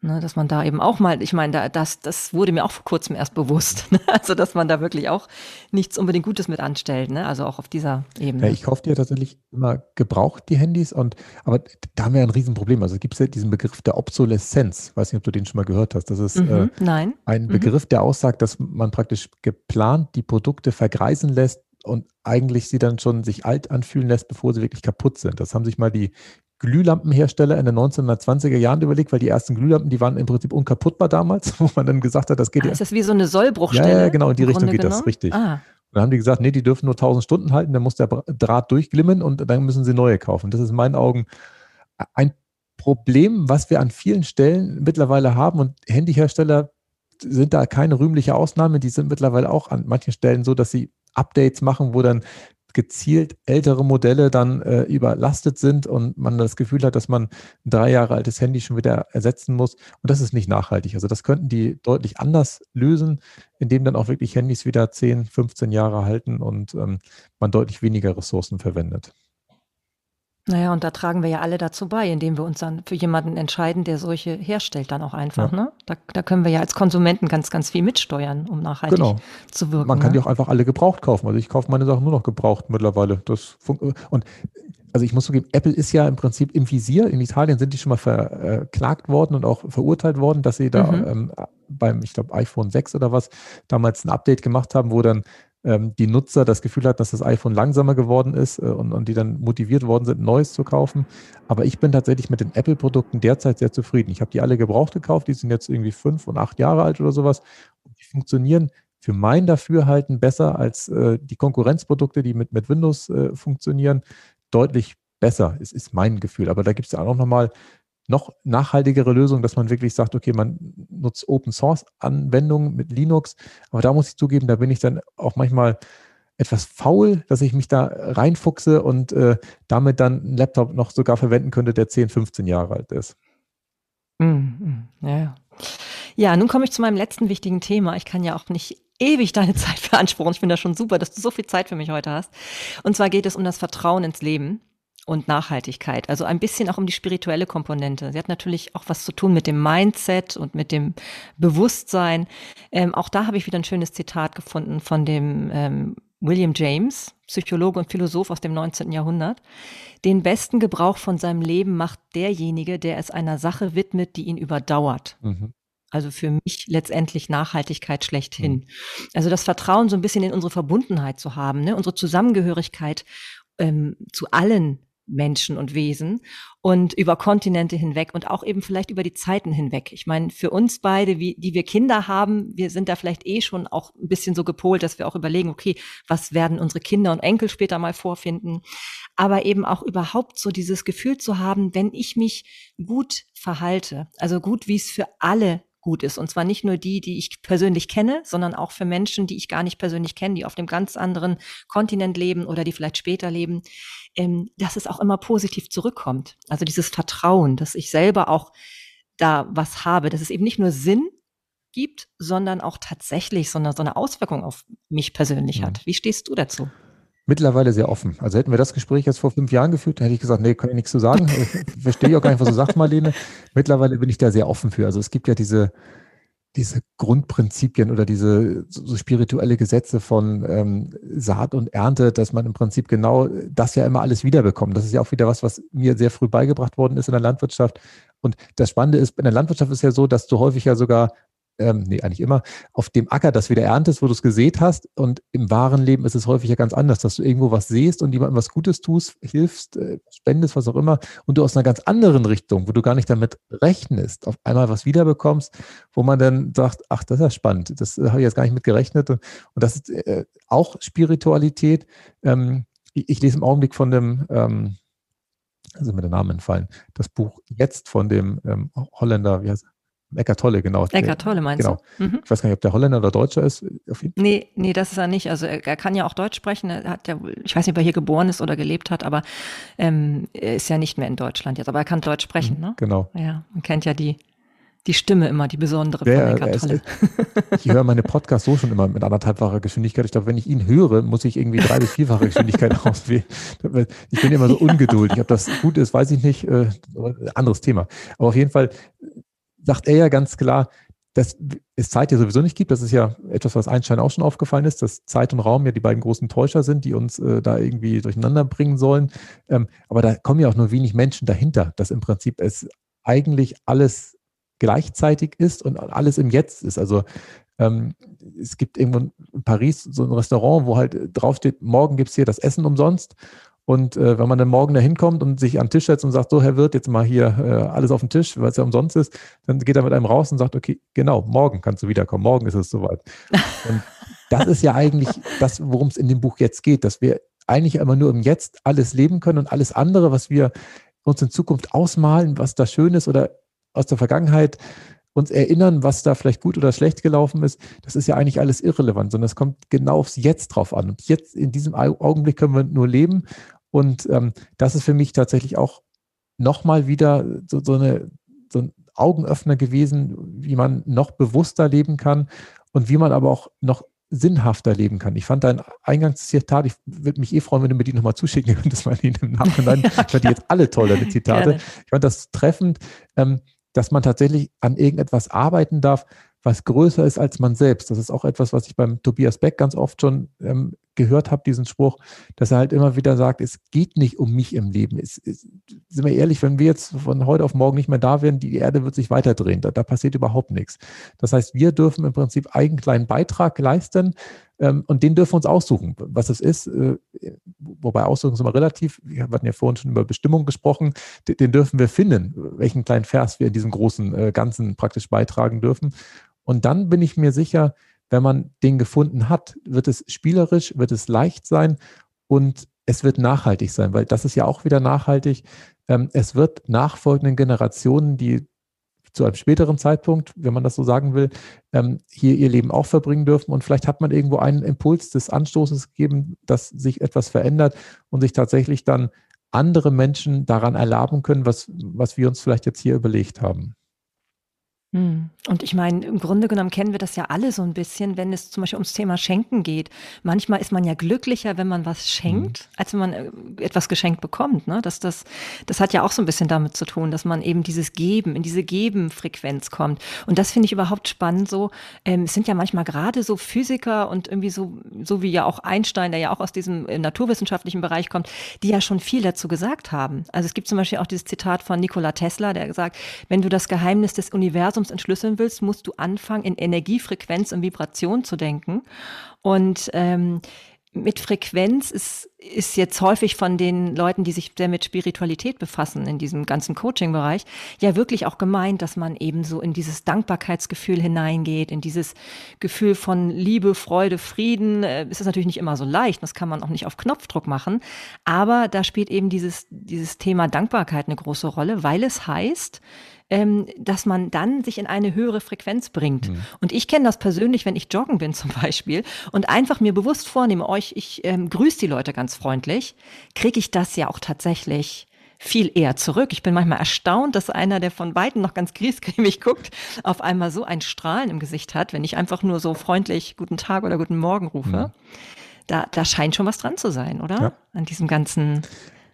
Ne, dass man da eben auch mal, ich meine, da, das, das wurde mir auch vor kurzem erst bewusst. Ne? Also, dass man da wirklich auch nichts unbedingt Gutes mit anstellt, ne? also auch auf dieser Ebene. Ja, ich kaufe dir tatsächlich immer gebraucht, die Handys, und aber da haben wir ein Riesenproblem. Also gibt es ja diesen Begriff der Obsoleszenz. Weiß nicht, ob du den schon mal gehört hast. Das ist mhm, äh, nein. ein mhm. Begriff, der aussagt, dass man praktisch geplant die Produkte vergreisen lässt und eigentlich sie dann schon sich alt anfühlen lässt, bevor sie wirklich kaputt sind. Das haben sich mal die Glühlampenhersteller in den 1920er Jahren überlegt, weil die ersten Glühlampen, die waren im Prinzip unkaputtbar damals, wo man dann gesagt hat, das geht ah, ja. Ist das wie so eine Sollbruchstelle? Ja, ja genau, in die Richtung geht genommen? das, richtig. Ah. Und dann haben die gesagt, nee, die dürfen nur 1000 Stunden halten, dann muss der Draht durchglimmen und dann müssen sie neue kaufen. Das ist in meinen Augen ein Problem, was wir an vielen Stellen mittlerweile haben und Handyhersteller sind da keine rühmliche Ausnahme. Die sind mittlerweile auch an manchen Stellen so, dass sie Updates machen, wo dann gezielt ältere Modelle dann äh, überlastet sind und man das Gefühl hat, dass man ein drei Jahre altes Handy schon wieder ersetzen muss. Und das ist nicht nachhaltig. Also das könnten die deutlich anders lösen, indem dann auch wirklich Handys wieder 10, 15 Jahre halten und ähm, man deutlich weniger Ressourcen verwendet. Naja, und da tragen wir ja alle dazu bei, indem wir uns dann für jemanden entscheiden, der solche herstellt, dann auch einfach. Ja. Ne? Da, da, können wir ja als Konsumenten ganz, ganz viel mitsteuern, um nachhaltig genau. zu wirken. Man kann ne? die auch einfach alle gebraucht kaufen. Also ich kaufe meine Sachen nur noch gebraucht mittlerweile. Das und also ich muss zugeben, Apple ist ja im Prinzip im Visier. In Italien sind die schon mal verklagt worden und auch verurteilt worden, dass sie da mhm. ähm, beim, ich glaube, iPhone 6 oder was damals ein Update gemacht haben, wo dann die Nutzer das Gefühl hatten, dass das iPhone langsamer geworden ist äh, und, und die dann motiviert worden sind, Neues zu kaufen. Aber ich bin tatsächlich mit den Apple-Produkten derzeit sehr zufrieden. Ich habe die alle gebraucht gekauft, die sind jetzt irgendwie fünf und acht Jahre alt oder sowas. Und die funktionieren für mein Dafürhalten besser als äh, die Konkurrenzprodukte, die mit, mit Windows äh, funktionieren, deutlich besser. Es ist mein Gefühl. Aber da gibt es ja auch nochmal noch nachhaltigere Lösung, dass man wirklich sagt, okay, man nutzt Open Source Anwendungen mit Linux. Aber da muss ich zugeben, da bin ich dann auch manchmal etwas faul, dass ich mich da reinfuchse und äh, damit dann einen Laptop noch sogar verwenden könnte, der 10, 15 Jahre alt ist. Mm, ja. ja, nun komme ich zu meinem letzten wichtigen Thema. Ich kann ja auch nicht ewig deine Zeit beanspruchen. Ich finde das schon super, dass du so viel Zeit für mich heute hast. Und zwar geht es um das Vertrauen ins Leben und Nachhaltigkeit. Also ein bisschen auch um die spirituelle Komponente. Sie hat natürlich auch was zu tun mit dem Mindset und mit dem Bewusstsein. Ähm, auch da habe ich wieder ein schönes Zitat gefunden von dem ähm, William James, Psychologe und Philosoph aus dem 19. Jahrhundert. Den besten Gebrauch von seinem Leben macht derjenige, der es einer Sache widmet, die ihn überdauert. Mhm. Also für mich letztendlich Nachhaltigkeit schlechthin. Mhm. Also das Vertrauen so ein bisschen in unsere Verbundenheit zu haben, ne? unsere Zusammengehörigkeit ähm, zu allen Menschen und Wesen und über Kontinente hinweg und auch eben vielleicht über die Zeiten hinweg. Ich meine, für uns beide, wie, die wir Kinder haben, wir sind da vielleicht eh schon auch ein bisschen so gepolt, dass wir auch überlegen, okay, was werden unsere Kinder und Enkel später mal vorfinden? Aber eben auch überhaupt so dieses Gefühl zu haben, wenn ich mich gut verhalte, also gut, wie es für alle gut ist. Und zwar nicht nur die, die ich persönlich kenne, sondern auch für Menschen, die ich gar nicht persönlich kenne, die auf dem ganz anderen Kontinent leben oder die vielleicht später leben, ähm, dass es auch immer positiv zurückkommt. Also dieses Vertrauen, dass ich selber auch da was habe, dass es eben nicht nur Sinn gibt, sondern auch tatsächlich so eine, so eine Auswirkung auf mich persönlich mhm. hat. Wie stehst du dazu? Mittlerweile sehr offen. Also hätten wir das Gespräch jetzt vor fünf Jahren geführt, hätte ich gesagt, nee, kann ich nichts zu sagen. Ich verstehe auch gar nicht, was du sagst, Marlene. Mittlerweile bin ich da sehr offen für. Also es gibt ja diese, diese Grundprinzipien oder diese so spirituelle Gesetze von ähm, Saat und Ernte, dass man im Prinzip genau das ja immer alles wiederbekommt. Das ist ja auch wieder was, was mir sehr früh beigebracht worden ist in der Landwirtschaft. Und das Spannende ist, in der Landwirtschaft ist ja so, dass du häufig ja sogar ähm, nee, eigentlich immer, auf dem Acker das wieder erntest, wo du es gesät hast. Und im wahren Leben ist es häufig ja ganz anders, dass du irgendwo was siehst und jemandem was Gutes tust, hilfst, äh, spendest, was auch immer, und du aus einer ganz anderen Richtung, wo du gar nicht damit rechnest, auf einmal was wiederbekommst, wo man dann sagt, ach, das ist ja spannend, das äh, habe ich jetzt gar nicht mit gerechnet. Und, und das ist äh, auch Spiritualität. Ähm, ich, ich, lese im Augenblick von dem, ähm, also mir der Name entfallen, das Buch jetzt von dem ähm, Holländer, wie heißt er? Eckart Tolle, genau. Eckart Tolle meinst genau. du? Mhm. Ich weiß gar nicht, ob der Holländer oder Deutscher ist. Nee, nee, das ist er nicht. Also er, er, kann ja auch Deutsch sprechen. Er hat ja, ich weiß nicht, ob er hier geboren ist oder gelebt hat, aber ähm, er ist ja nicht mehr in Deutschland jetzt. Aber er kann Deutsch sprechen, mhm, ne? Genau. Ja, man kennt ja die, die Stimme immer, die besondere der, von Eckart Tolle. Ist, ich höre meine Podcasts so schon immer mit anderthalbfacher Geschwindigkeit. Ich glaube, wenn ich ihn höre, muss ich irgendwie drei bis vierfache Geschwindigkeit auswählen. Ich bin immer so ungeduldig. Ob das gut ist, weiß ich nicht. Äh, anderes Thema. Aber auf jeden Fall sagt er ja ganz klar, dass es Zeit ja sowieso nicht gibt. Das ist ja etwas, was Einstein auch schon aufgefallen ist, dass Zeit und Raum ja die beiden großen Täuscher sind, die uns äh, da irgendwie durcheinander bringen sollen. Ähm, aber da kommen ja auch nur wenig Menschen dahinter, dass im Prinzip es eigentlich alles gleichzeitig ist und alles im Jetzt ist. Also ähm, es gibt irgendwo in Paris so ein Restaurant, wo halt draufsteht, morgen gibt es hier das Essen umsonst. Und äh, wenn man dann morgen da hinkommt und sich an den Tisch setzt und sagt, so Herr Wirt, jetzt mal hier äh, alles auf den Tisch, weil es ja umsonst ist, dann geht er mit einem raus und sagt, okay, genau, morgen kannst du wiederkommen, morgen ist es soweit. Und das ist ja eigentlich das, worum es in dem Buch jetzt geht, dass wir eigentlich immer nur im Jetzt alles leben können und alles andere, was wir uns in Zukunft ausmalen, was da schön ist oder aus der Vergangenheit uns erinnern, was da vielleicht gut oder schlecht gelaufen ist, das ist ja eigentlich alles irrelevant, sondern es kommt genau aufs Jetzt drauf an. Und jetzt in diesem Augenblick können wir nur leben und ähm, das ist für mich tatsächlich auch nochmal wieder so, so, eine, so ein Augenöffner gewesen, wie man noch bewusster leben kann und wie man aber auch noch sinnhafter leben kann. Ich fand dein Eingangszitat, ich würde mich eh freuen, wenn du mir die nochmal zuschicken könntest, mal im Nachhinein. ja, ich fand die jetzt alle toll, deine Zitate. Gerne. Ich fand das treffend, ähm, dass man tatsächlich an irgendetwas arbeiten darf, was größer ist als man selbst. Das ist auch etwas, was ich beim Tobias Beck ganz oft schon ähm, gehört habe, diesen Spruch, dass er halt immer wieder sagt, es geht nicht um mich im Leben. Es, es, sind wir ehrlich, wenn wir jetzt von heute auf morgen nicht mehr da wären, die Erde wird sich weiterdrehen. Da, da passiert überhaupt nichts. Das heißt, wir dürfen im Prinzip einen kleinen Beitrag leisten ähm, und den dürfen wir uns aussuchen, was es ist. Äh, wobei Aussuchen ist immer relativ. Wir hatten ja vorhin schon über Bestimmung gesprochen. Den, den dürfen wir finden, welchen kleinen Vers wir in diesem großen äh, Ganzen praktisch beitragen dürfen. Und dann bin ich mir sicher, wenn man den gefunden hat, wird es spielerisch, wird es leicht sein und es wird nachhaltig sein, weil das ist ja auch wieder nachhaltig. Ähm, es wird nachfolgenden Generationen, die zu einem späteren Zeitpunkt, wenn man das so sagen will, ähm, hier ihr Leben auch verbringen dürfen. Und vielleicht hat man irgendwo einen Impuls des Anstoßes gegeben, dass sich etwas verändert und sich tatsächlich dann andere Menschen daran erlaben können, was, was wir uns vielleicht jetzt hier überlegt haben. Hm. Und ich meine, im Grunde genommen kennen wir das ja alle so ein bisschen, wenn es zum Beispiel ums Thema Schenken geht. Manchmal ist man ja glücklicher, wenn man was schenkt, mhm. als wenn man äh, etwas geschenkt bekommt. Ne? Das, das, das hat ja auch so ein bisschen damit zu tun, dass man eben dieses Geben, in diese Geben-Frequenz kommt. Und das finde ich überhaupt spannend so. Ähm, es sind ja manchmal gerade so Physiker und irgendwie so, so wie ja auch Einstein, der ja auch aus diesem äh, naturwissenschaftlichen Bereich kommt, die ja schon viel dazu gesagt haben. Also es gibt zum Beispiel auch dieses Zitat von Nikola Tesla, der gesagt, wenn du das Geheimnis des Universums Universums entschlüsseln willst, musst du anfangen, in Energiefrequenz und Vibration zu denken. Und ähm, mit Frequenz ist, ist jetzt häufig von den Leuten, die sich sehr mit Spiritualität befassen, in diesem ganzen Coaching-Bereich, ja wirklich auch gemeint, dass man eben so in dieses Dankbarkeitsgefühl hineingeht, in dieses Gefühl von Liebe, Freude, Frieden. Äh, es ist natürlich nicht immer so leicht, das kann man auch nicht auf Knopfdruck machen, aber da spielt eben dieses, dieses Thema Dankbarkeit eine große Rolle, weil es heißt, ähm, dass man dann sich in eine höhere Frequenz bringt. Mhm. Und ich kenne das persönlich, wenn ich joggen bin zum Beispiel und einfach mir bewusst vornehme, euch, ich ähm, grüße die Leute ganz freundlich, kriege ich das ja auch tatsächlich viel eher zurück. Ich bin manchmal erstaunt, dass einer, der von Weitem noch ganz griesgrämig guckt, auf einmal so ein Strahlen im Gesicht hat, wenn ich einfach nur so freundlich Guten Tag oder Guten Morgen rufe. Mhm. Da, da scheint schon was dran zu sein, oder? Ja. An diesem ganzen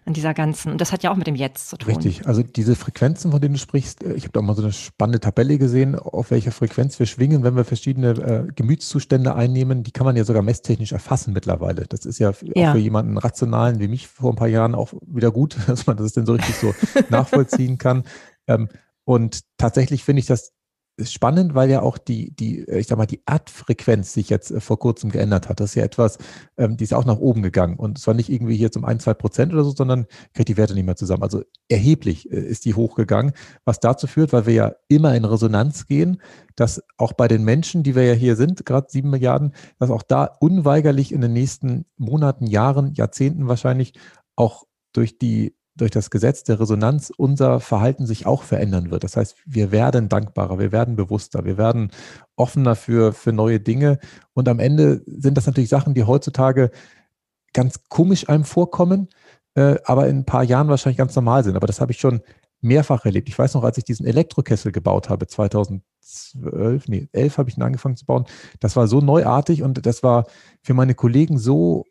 an dieser ganzen, und das hat ja auch mit dem Jetzt zu tun. Richtig, also diese Frequenzen, von denen du sprichst, äh, ich habe da mal so eine spannende Tabelle gesehen, auf welcher Frequenz wir schwingen, wenn wir verschiedene äh, Gemütszustände einnehmen, die kann man ja sogar messtechnisch erfassen mittlerweile. Das ist ja, ja, auch für jemanden Rationalen wie mich vor ein paar Jahren auch wieder gut, dass man das denn so richtig so nachvollziehen kann. Ähm, und tatsächlich finde ich das ist spannend, weil ja auch die, die, äh, ich sag mal, die Erdfrequenz sich jetzt äh, vor kurzem geändert hat. Das ist ja etwas, ähm, die ist auch nach oben gegangen. Und zwar nicht irgendwie hier zum ein, zwei Prozent oder so, sondern kriegt die Werte nicht mehr zusammen. Also erheblich äh, ist die hochgegangen, was dazu führt, weil wir ja immer in Resonanz gehen, dass auch bei den Menschen, die wir ja hier sind, gerade sieben Milliarden, dass auch da unweigerlich in den nächsten Monaten, Jahren, Jahrzehnten wahrscheinlich auch durch die durch das Gesetz der Resonanz unser Verhalten sich auch verändern wird. Das heißt, wir werden dankbarer, wir werden bewusster, wir werden offener für, für neue Dinge. Und am Ende sind das natürlich Sachen, die heutzutage ganz komisch einem vorkommen, äh, aber in ein paar Jahren wahrscheinlich ganz normal sind. Aber das habe ich schon mehrfach erlebt. Ich weiß noch, als ich diesen Elektrokessel gebaut habe, 2012, nee, 11 habe ich ihn angefangen zu bauen. Das war so neuartig und das war für meine Kollegen so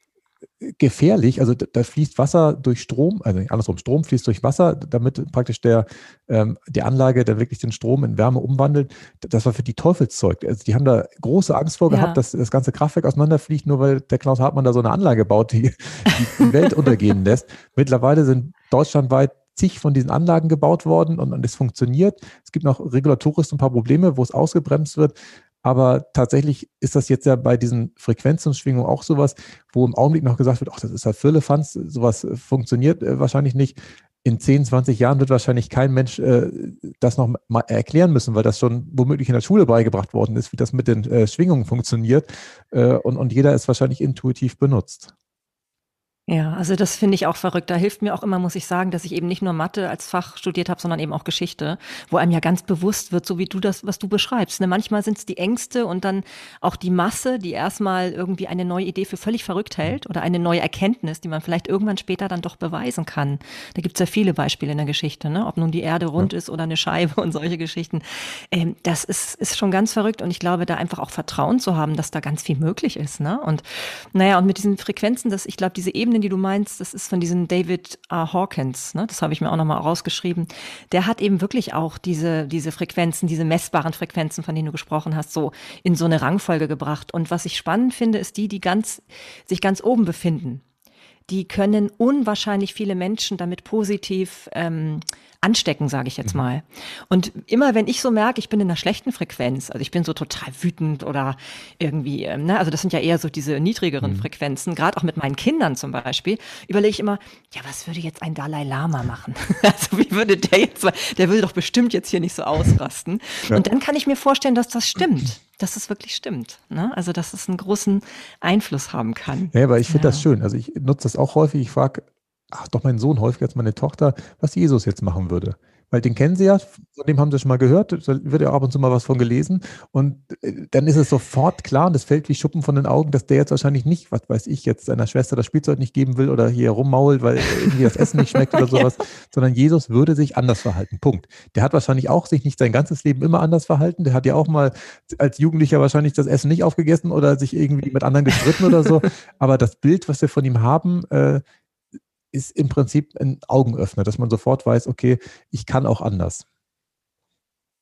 gefährlich. Also da, da, fließt Wasser durch Strom, also andersrum, Strom fließt durch Wasser, damit praktisch der, ähm, die Anlage dann wirklich den Strom in Wärme umwandelt. Das war für die Teufelszeug. Also die haben da große Angst vor gehabt, ja. dass das ganze Kraftwerk auseinanderfliegt, nur weil der Klaus Hartmann da so eine Anlage baut, die die, die Welt untergehen lässt. Mittlerweile sind deutschlandweit zig von diesen Anlagen gebaut worden und, und es funktioniert. Es gibt noch regulatorisch ein paar Probleme, wo es ausgebremst wird. Aber tatsächlich ist das jetzt ja bei diesen Frequenzen und Schwingungen auch sowas, wo im Augenblick noch gesagt wird, ach, das ist halt Firlefanz, sowas äh, funktioniert äh, wahrscheinlich nicht. In 10, 20 Jahren wird wahrscheinlich kein Mensch äh, das noch mal erklären müssen, weil das schon womöglich in der Schule beigebracht worden ist, wie das mit den äh, Schwingungen funktioniert. Äh, und, und jeder es wahrscheinlich intuitiv benutzt. Ja, also das finde ich auch verrückt. Da hilft mir auch immer, muss ich sagen, dass ich eben nicht nur Mathe als Fach studiert habe, sondern eben auch Geschichte, wo einem ja ganz bewusst wird, so wie du das, was du beschreibst. Ne? Manchmal sind es die Ängste und dann auch die Masse, die erstmal irgendwie eine neue Idee für völlig verrückt hält oder eine neue Erkenntnis, die man vielleicht irgendwann später dann doch beweisen kann. Da gibt es ja viele Beispiele in der Geschichte, ne? ob nun die Erde rund ja. ist oder eine Scheibe und solche Geschichten. Ähm, das ist, ist schon ganz verrückt und ich glaube, da einfach auch Vertrauen zu haben, dass da ganz viel möglich ist. Ne? Und naja, und mit diesen Frequenzen, dass ich glaube, diese Ebene Ebenen, die du meinst, das ist von diesem David R. Hawkins, ne? das habe ich mir auch nochmal rausgeschrieben. Der hat eben wirklich auch diese, diese Frequenzen, diese messbaren Frequenzen, von denen du gesprochen hast, so in so eine Rangfolge gebracht. Und was ich spannend finde, ist die, die ganz, sich ganz oben befinden die können unwahrscheinlich viele Menschen damit positiv ähm, anstecken, sage ich jetzt mhm. mal. Und immer wenn ich so merke, ich bin in einer schlechten Frequenz, also ich bin so total wütend oder irgendwie, ähm, ne, also das sind ja eher so diese niedrigeren mhm. Frequenzen, gerade auch mit meinen Kindern zum Beispiel, überlege ich immer, ja, was würde jetzt ein Dalai Lama machen? also wie würde der jetzt, der würde doch bestimmt jetzt hier nicht so ausrasten. Ja. Und dann kann ich mir vorstellen, dass das stimmt dass es wirklich stimmt. Ne? Also, dass es einen großen Einfluss haben kann. Ja, aber ich finde ja. das schön. Also, ich nutze das auch häufig. Ich frage, ach, doch mein Sohn häufig als meine Tochter, was Jesus jetzt machen würde weil den kennen sie ja, von dem haben sie schon mal gehört, da wird ja ab und zu mal was von gelesen. Und äh, dann ist es sofort klar und es fällt wie Schuppen von den Augen, dass der jetzt wahrscheinlich nicht, was weiß ich, jetzt seiner Schwester das Spielzeug nicht geben will oder hier rummault, weil irgendwie das Essen nicht schmeckt oder sowas, ja. sondern Jesus würde sich anders verhalten. Punkt. Der hat wahrscheinlich auch sich nicht sein ganzes Leben immer anders verhalten. Der hat ja auch mal als Jugendlicher wahrscheinlich das Essen nicht aufgegessen oder sich irgendwie mit anderen gestritten oder so. Aber das Bild, was wir von ihm haben, äh, ist im Prinzip ein Augenöffner, dass man sofort weiß, okay, ich kann auch anders.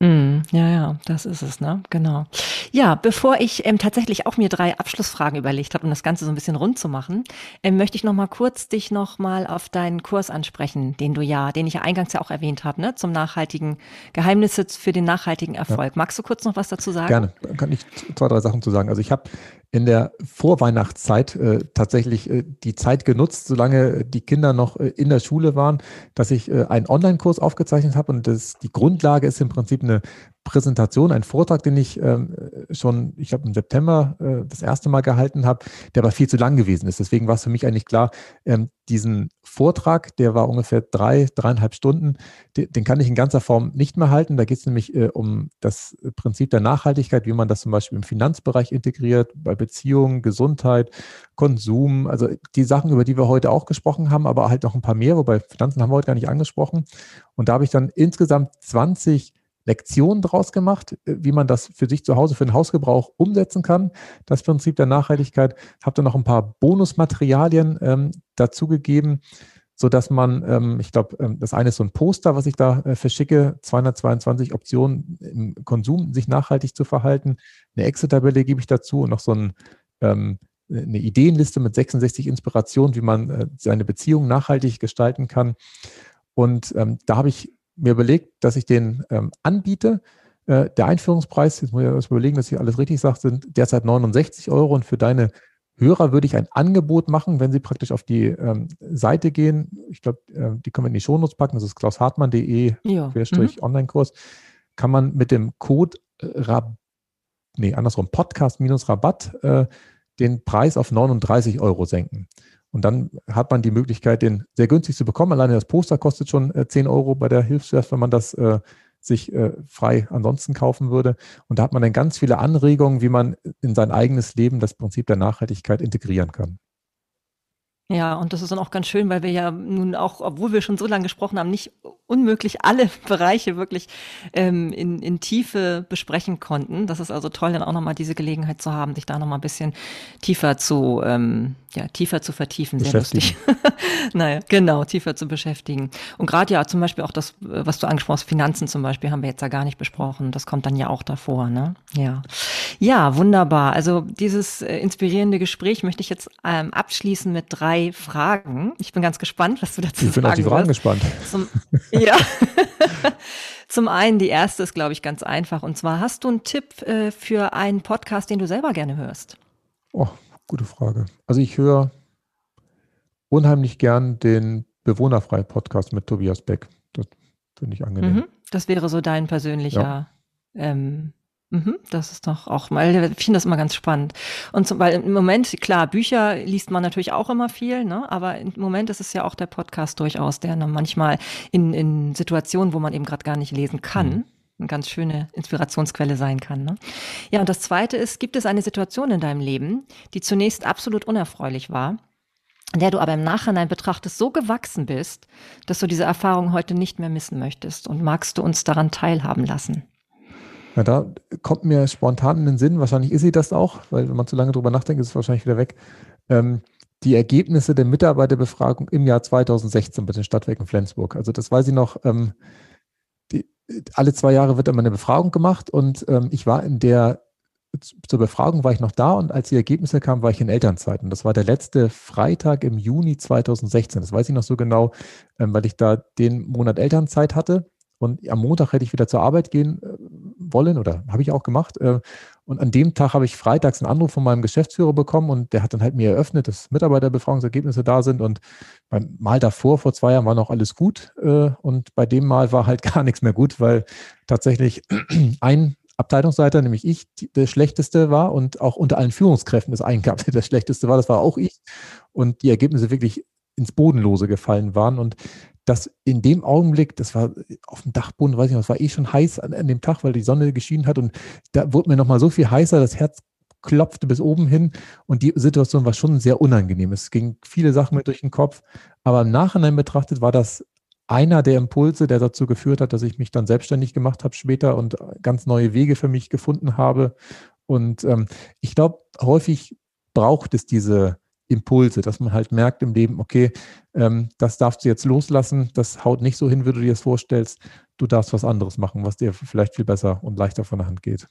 Mm, ja, ja, das ist es, ne? Genau. Ja, bevor ich ähm, tatsächlich auch mir drei Abschlussfragen überlegt habe, um das Ganze so ein bisschen rund zu machen, ähm, möchte ich noch mal kurz dich noch mal auf deinen Kurs ansprechen, den du ja, den ich ja eingangs ja auch erwähnt habe, ne, zum nachhaltigen Geheimnisse für den nachhaltigen Erfolg. Ja. Magst du kurz noch was dazu sagen? Gerne, kann ich zwei, drei Sachen zu sagen. Also ich habe in der Vorweihnachtszeit äh, tatsächlich äh, die Zeit genutzt, solange die Kinder noch äh, in der Schule waren, dass ich äh, einen Online-Kurs aufgezeichnet habe und das, die Grundlage ist im Prinzip eine Präsentation, ein Vortrag, den ich ähm, schon, ich glaube im September äh, das erste Mal gehalten habe, der aber viel zu lang gewesen ist. Deswegen war es für mich eigentlich klar, ähm, diesen Vortrag, der war ungefähr drei, dreieinhalb Stunden, den, den kann ich in ganzer Form nicht mehr halten. Da geht es nämlich äh, um das Prinzip der Nachhaltigkeit, wie man das zum Beispiel im Finanzbereich integriert, bei Beziehungen, Gesundheit, Konsum, also die Sachen, über die wir heute auch gesprochen haben, aber halt noch ein paar mehr, wobei Finanzen haben wir heute gar nicht angesprochen. Und da habe ich dann insgesamt 20 Lektionen draus gemacht, äh, wie man das für sich zu Hause für den Hausgebrauch umsetzen kann. Das Prinzip der Nachhaltigkeit. Habe dann noch ein paar Bonusmaterialien ähm, dazugegeben, sodass man, ähm, ich glaube, ähm, das eine ist so ein Poster, was ich da äh, verschicke, 222 Optionen im Konsum, sich nachhaltig zu verhalten. Eine Excel-Tabelle gebe ich dazu und noch so ein ähm, eine Ideenliste mit 66 Inspirationen, wie man äh, seine Beziehung nachhaltig gestalten kann. Und ähm, da habe ich mir überlegt, dass ich den ähm, anbiete. Äh, der Einführungspreis, jetzt muss ich das überlegen, dass ich alles richtig sage, sind derzeit 69 Euro und für deine Hörer würde ich ein Angebot machen, wenn sie praktisch auf die ähm, Seite gehen. Ich glaube, äh, die können wir in die Shownotes packen. Das ist klaushartmann.de ja. Mhm. Online-Kurs. Kann man mit dem Code äh, Rab nee, andersrum, Podcast-Rabatt äh, den Preis auf 39 Euro senken. Und dann hat man die Möglichkeit, den sehr günstig zu bekommen. Alleine das Poster kostet schon äh, 10 Euro bei der Hilfswerft, wenn man das äh, sich äh, frei ansonsten kaufen würde. Und da hat man dann ganz viele Anregungen, wie man in sein eigenes Leben das Prinzip der Nachhaltigkeit integrieren kann. Ja, und das ist dann auch ganz schön, weil wir ja nun auch, obwohl wir schon so lange gesprochen haben, nicht unmöglich alle Bereiche wirklich ähm, in, in Tiefe besprechen konnten. Das ist also toll, dann auch nochmal diese Gelegenheit zu haben, sich da nochmal ein bisschen tiefer zu, ähm, ja, tiefer zu vertiefen. Sehr lustig. naja, genau, tiefer zu beschäftigen. Und gerade ja zum Beispiel auch das, was du angesprochen hast, Finanzen zum Beispiel, haben wir jetzt ja gar nicht besprochen. Das kommt dann ja auch davor, ne? Ja. Ja, wunderbar. Also dieses äh, inspirierende Gespräch möchte ich jetzt ähm, abschließen mit drei Fragen. Ich bin ganz gespannt, was du dazu ich sagen Ich bin auf die Fragen gespannt. Zum, ja. Zum einen, die erste ist, glaube ich, ganz einfach. Und zwar, hast du einen Tipp äh, für einen Podcast, den du selber gerne hörst? Oh, gute Frage. Also ich höre unheimlich gern den Bewohnerfrei-Podcast mit Tobias Beck. Das finde ich angenehm. Mhm. Das wäre so dein persönlicher ja. ähm, das ist doch auch mal, ich finde das immer ganz spannend. Und zum, weil im Moment, klar, Bücher liest man natürlich auch immer viel, ne? aber im Moment ist es ja auch der Podcast durchaus, der dann manchmal in, in Situationen, wo man eben gerade gar nicht lesen kann, mhm. eine ganz schöne Inspirationsquelle sein kann. Ne? Ja, und das Zweite ist, gibt es eine Situation in deinem Leben, die zunächst absolut unerfreulich war, in der du aber im Nachhinein betrachtest so gewachsen bist, dass du diese Erfahrung heute nicht mehr missen möchtest und magst du uns daran teilhaben lassen? Ja, da kommt mir spontan in den Sinn, wahrscheinlich ist sie das auch, weil wenn man zu lange drüber nachdenkt, ist es wahrscheinlich wieder weg. Ähm, die Ergebnisse der Mitarbeiterbefragung im Jahr 2016 bei den Stadtwerken Flensburg. Also das weiß ich noch, ähm, die, alle zwei Jahre wird immer eine Befragung gemacht und ähm, ich war in der, zur Befragung war ich noch da und als die Ergebnisse kamen, war ich in Elternzeit. Und das war der letzte Freitag im Juni 2016. Das weiß ich noch so genau, ähm, weil ich da den Monat Elternzeit hatte. Und am Montag hätte ich wieder zur Arbeit gehen äh, wollen oder habe ich auch gemacht. Äh, und an dem Tag habe ich freitags einen Anruf von meinem Geschäftsführer bekommen und der hat dann halt mir eröffnet, dass Mitarbeiterbefragungsergebnisse da sind. Und beim Mal davor, vor zwei Jahren, war noch alles gut. Äh, und bei dem Mal war halt gar nichts mehr gut, weil tatsächlich ein Abteilungsleiter, nämlich ich, der schlechteste war und auch unter allen Führungskräften des einen gab, der das schlechteste war. Das war auch ich. Und die Ergebnisse wirklich ins Bodenlose gefallen waren. Und dass in dem Augenblick, das war auf dem Dachboden, weiß ich noch, es war eh schon heiß an, an dem Tag, weil die Sonne geschienen hat und da wurde mir nochmal so viel heißer, das Herz klopfte bis oben hin und die Situation war schon sehr unangenehm. Es ging viele Sachen mit durch den Kopf, aber im Nachhinein betrachtet war das einer der Impulse, der dazu geführt hat, dass ich mich dann selbstständig gemacht habe später und ganz neue Wege für mich gefunden habe. Und ähm, ich glaube, häufig braucht es diese Impulse, dass man halt merkt im Leben, okay, ähm, das darfst du jetzt loslassen, das haut nicht so hin, wie du dir das vorstellst. Du darfst was anderes machen, was dir vielleicht viel besser und leichter von der Hand geht.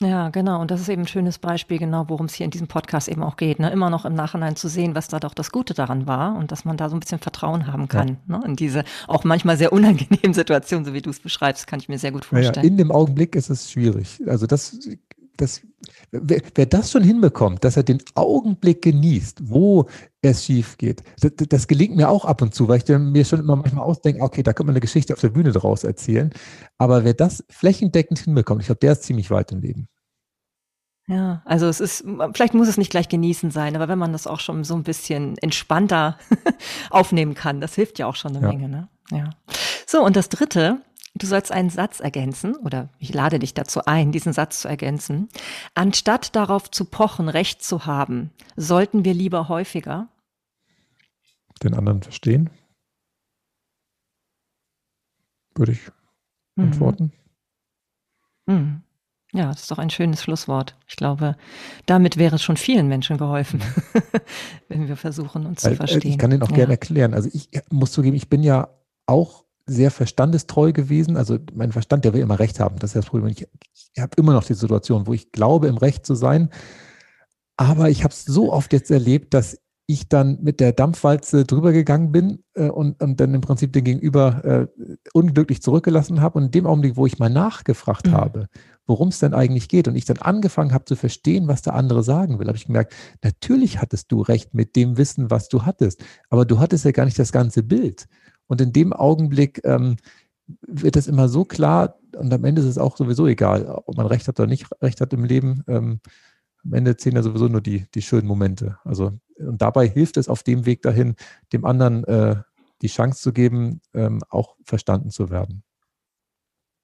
Ja, genau. Und das ist eben ein schönes Beispiel, genau, worum es hier in diesem Podcast eben auch geht. Ne? Immer noch im Nachhinein zu sehen, was da doch das Gute daran war und dass man da so ein bisschen Vertrauen haben kann. Ja. Ne? In diese auch manchmal sehr unangenehmen Situationen, so wie du es beschreibst, kann ich mir sehr gut vorstellen. Ja, in dem Augenblick ist es schwierig. Also das, das, wer, wer das schon hinbekommt, dass er den Augenblick genießt, wo es schief geht, das, das, gelingt mir auch ab und zu, weil ich mir schon immer manchmal ausdenke, okay, da könnte man eine Geschichte auf der Bühne draus erzählen. Aber wer das flächendeckend hinbekommt, ich glaube, der ist ziemlich weit im Leben. Ja, also es ist, vielleicht muss es nicht gleich genießen sein, aber wenn man das auch schon so ein bisschen entspannter aufnehmen kann, das hilft ja auch schon eine ja. Menge. Ne? Ja. So, und das dritte, du sollst einen Satz ergänzen, oder ich lade dich dazu ein, diesen Satz zu ergänzen. Anstatt darauf zu pochen, Recht zu haben, sollten wir lieber häufiger den anderen verstehen? Würde ich mhm. antworten. Mhm. Ja, das ist doch ein schönes Schlusswort. Ich glaube, damit wäre es schon vielen Menschen geholfen, wenn wir versuchen, uns Weil, zu verstehen. Ich kann den auch ja. gerne erklären. Also ich muss zugeben, ich bin ja auch sehr verstandestreu gewesen. Also mein Verstand, der will immer Recht haben. Das ist das Problem. Ich, ich habe immer noch die Situation, wo ich glaube, im Recht zu sein. Aber ich habe es so oft jetzt erlebt, dass ich dann mit der Dampfwalze drüber gegangen bin äh, und, und, dann im Prinzip den Gegenüber äh, unglücklich zurückgelassen habe. Und in dem Augenblick, wo ich mal nachgefragt mhm. habe, worum es denn eigentlich geht und ich dann angefangen habe zu verstehen, was der andere sagen will, habe ich gemerkt, natürlich hattest du recht mit dem Wissen, was du hattest, aber du hattest ja gar nicht das ganze Bild. Und in dem Augenblick ähm, wird es immer so klar und am Ende ist es auch sowieso egal, ob man recht hat oder nicht recht hat im Leben. Ähm, am Ende zählen ja sowieso nur die, die schönen Momente. Also, und dabei hilft es auf dem Weg dahin, dem anderen äh, die Chance zu geben, ähm, auch verstanden zu werden.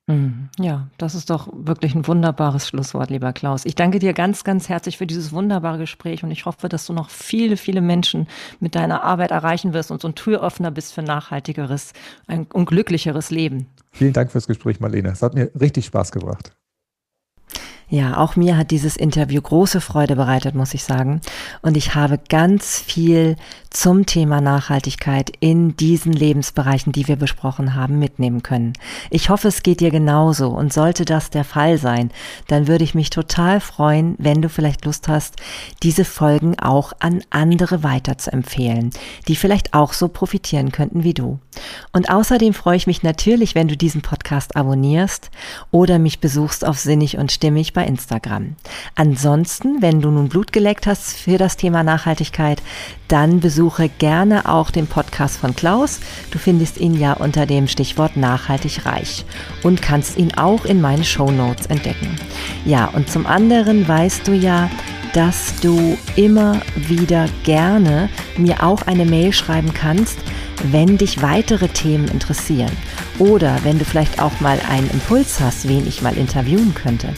Mhm. Ja, das ist doch wirklich ein wunderbares Schlusswort, lieber Klaus. Ich danke dir ganz, ganz herzlich für dieses wunderbare Gespräch und ich hoffe, dass du noch viele, viele Menschen mit deiner Arbeit erreichen wirst und so ein Türöffner bist für nachhaltigeres und glücklicheres Leben. Vielen Dank fürs Gespräch, Marlene. Es hat mir richtig Spaß gebracht. Ja, auch mir hat dieses Interview große Freude bereitet, muss ich sagen. Und ich habe ganz viel zum Thema Nachhaltigkeit in diesen Lebensbereichen, die wir besprochen haben, mitnehmen können. Ich hoffe, es geht dir genauso. Und sollte das der Fall sein, dann würde ich mich total freuen, wenn du vielleicht Lust hast, diese Folgen auch an andere weiter zu empfehlen, die vielleicht auch so profitieren könnten wie du. Und außerdem freue ich mich natürlich, wenn du diesen Podcast abonnierst oder mich besuchst auf Sinnig und Stimmig bei Instagram. Ansonsten, wenn du nun Blut geleckt hast für das Thema Nachhaltigkeit, dann besuche gerne auch den Podcast von Klaus. Du findest ihn ja unter dem Stichwort nachhaltig reich und kannst ihn auch in meinen Show Notes entdecken. Ja, und zum anderen weißt du ja, dass du immer wieder gerne mir auch eine Mail schreiben kannst, wenn dich weitere Themen interessieren oder wenn du vielleicht auch mal einen Impuls hast, wen ich mal interviewen könnte.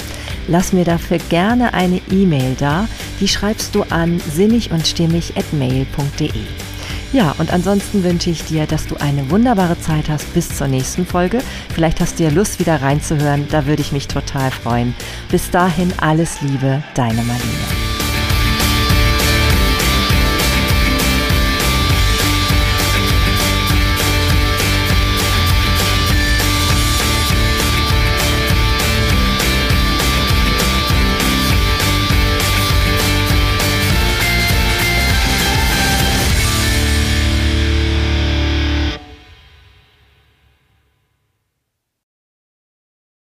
Lass mir dafür gerne eine E-Mail da, die schreibst du an sinnig und stimmig at mail.de. Ja, und ansonsten wünsche ich dir, dass du eine wunderbare Zeit hast bis zur nächsten Folge. Vielleicht hast du ja Lust, wieder reinzuhören. Da würde ich mich total freuen. Bis dahin alles Liebe, deine Marlene.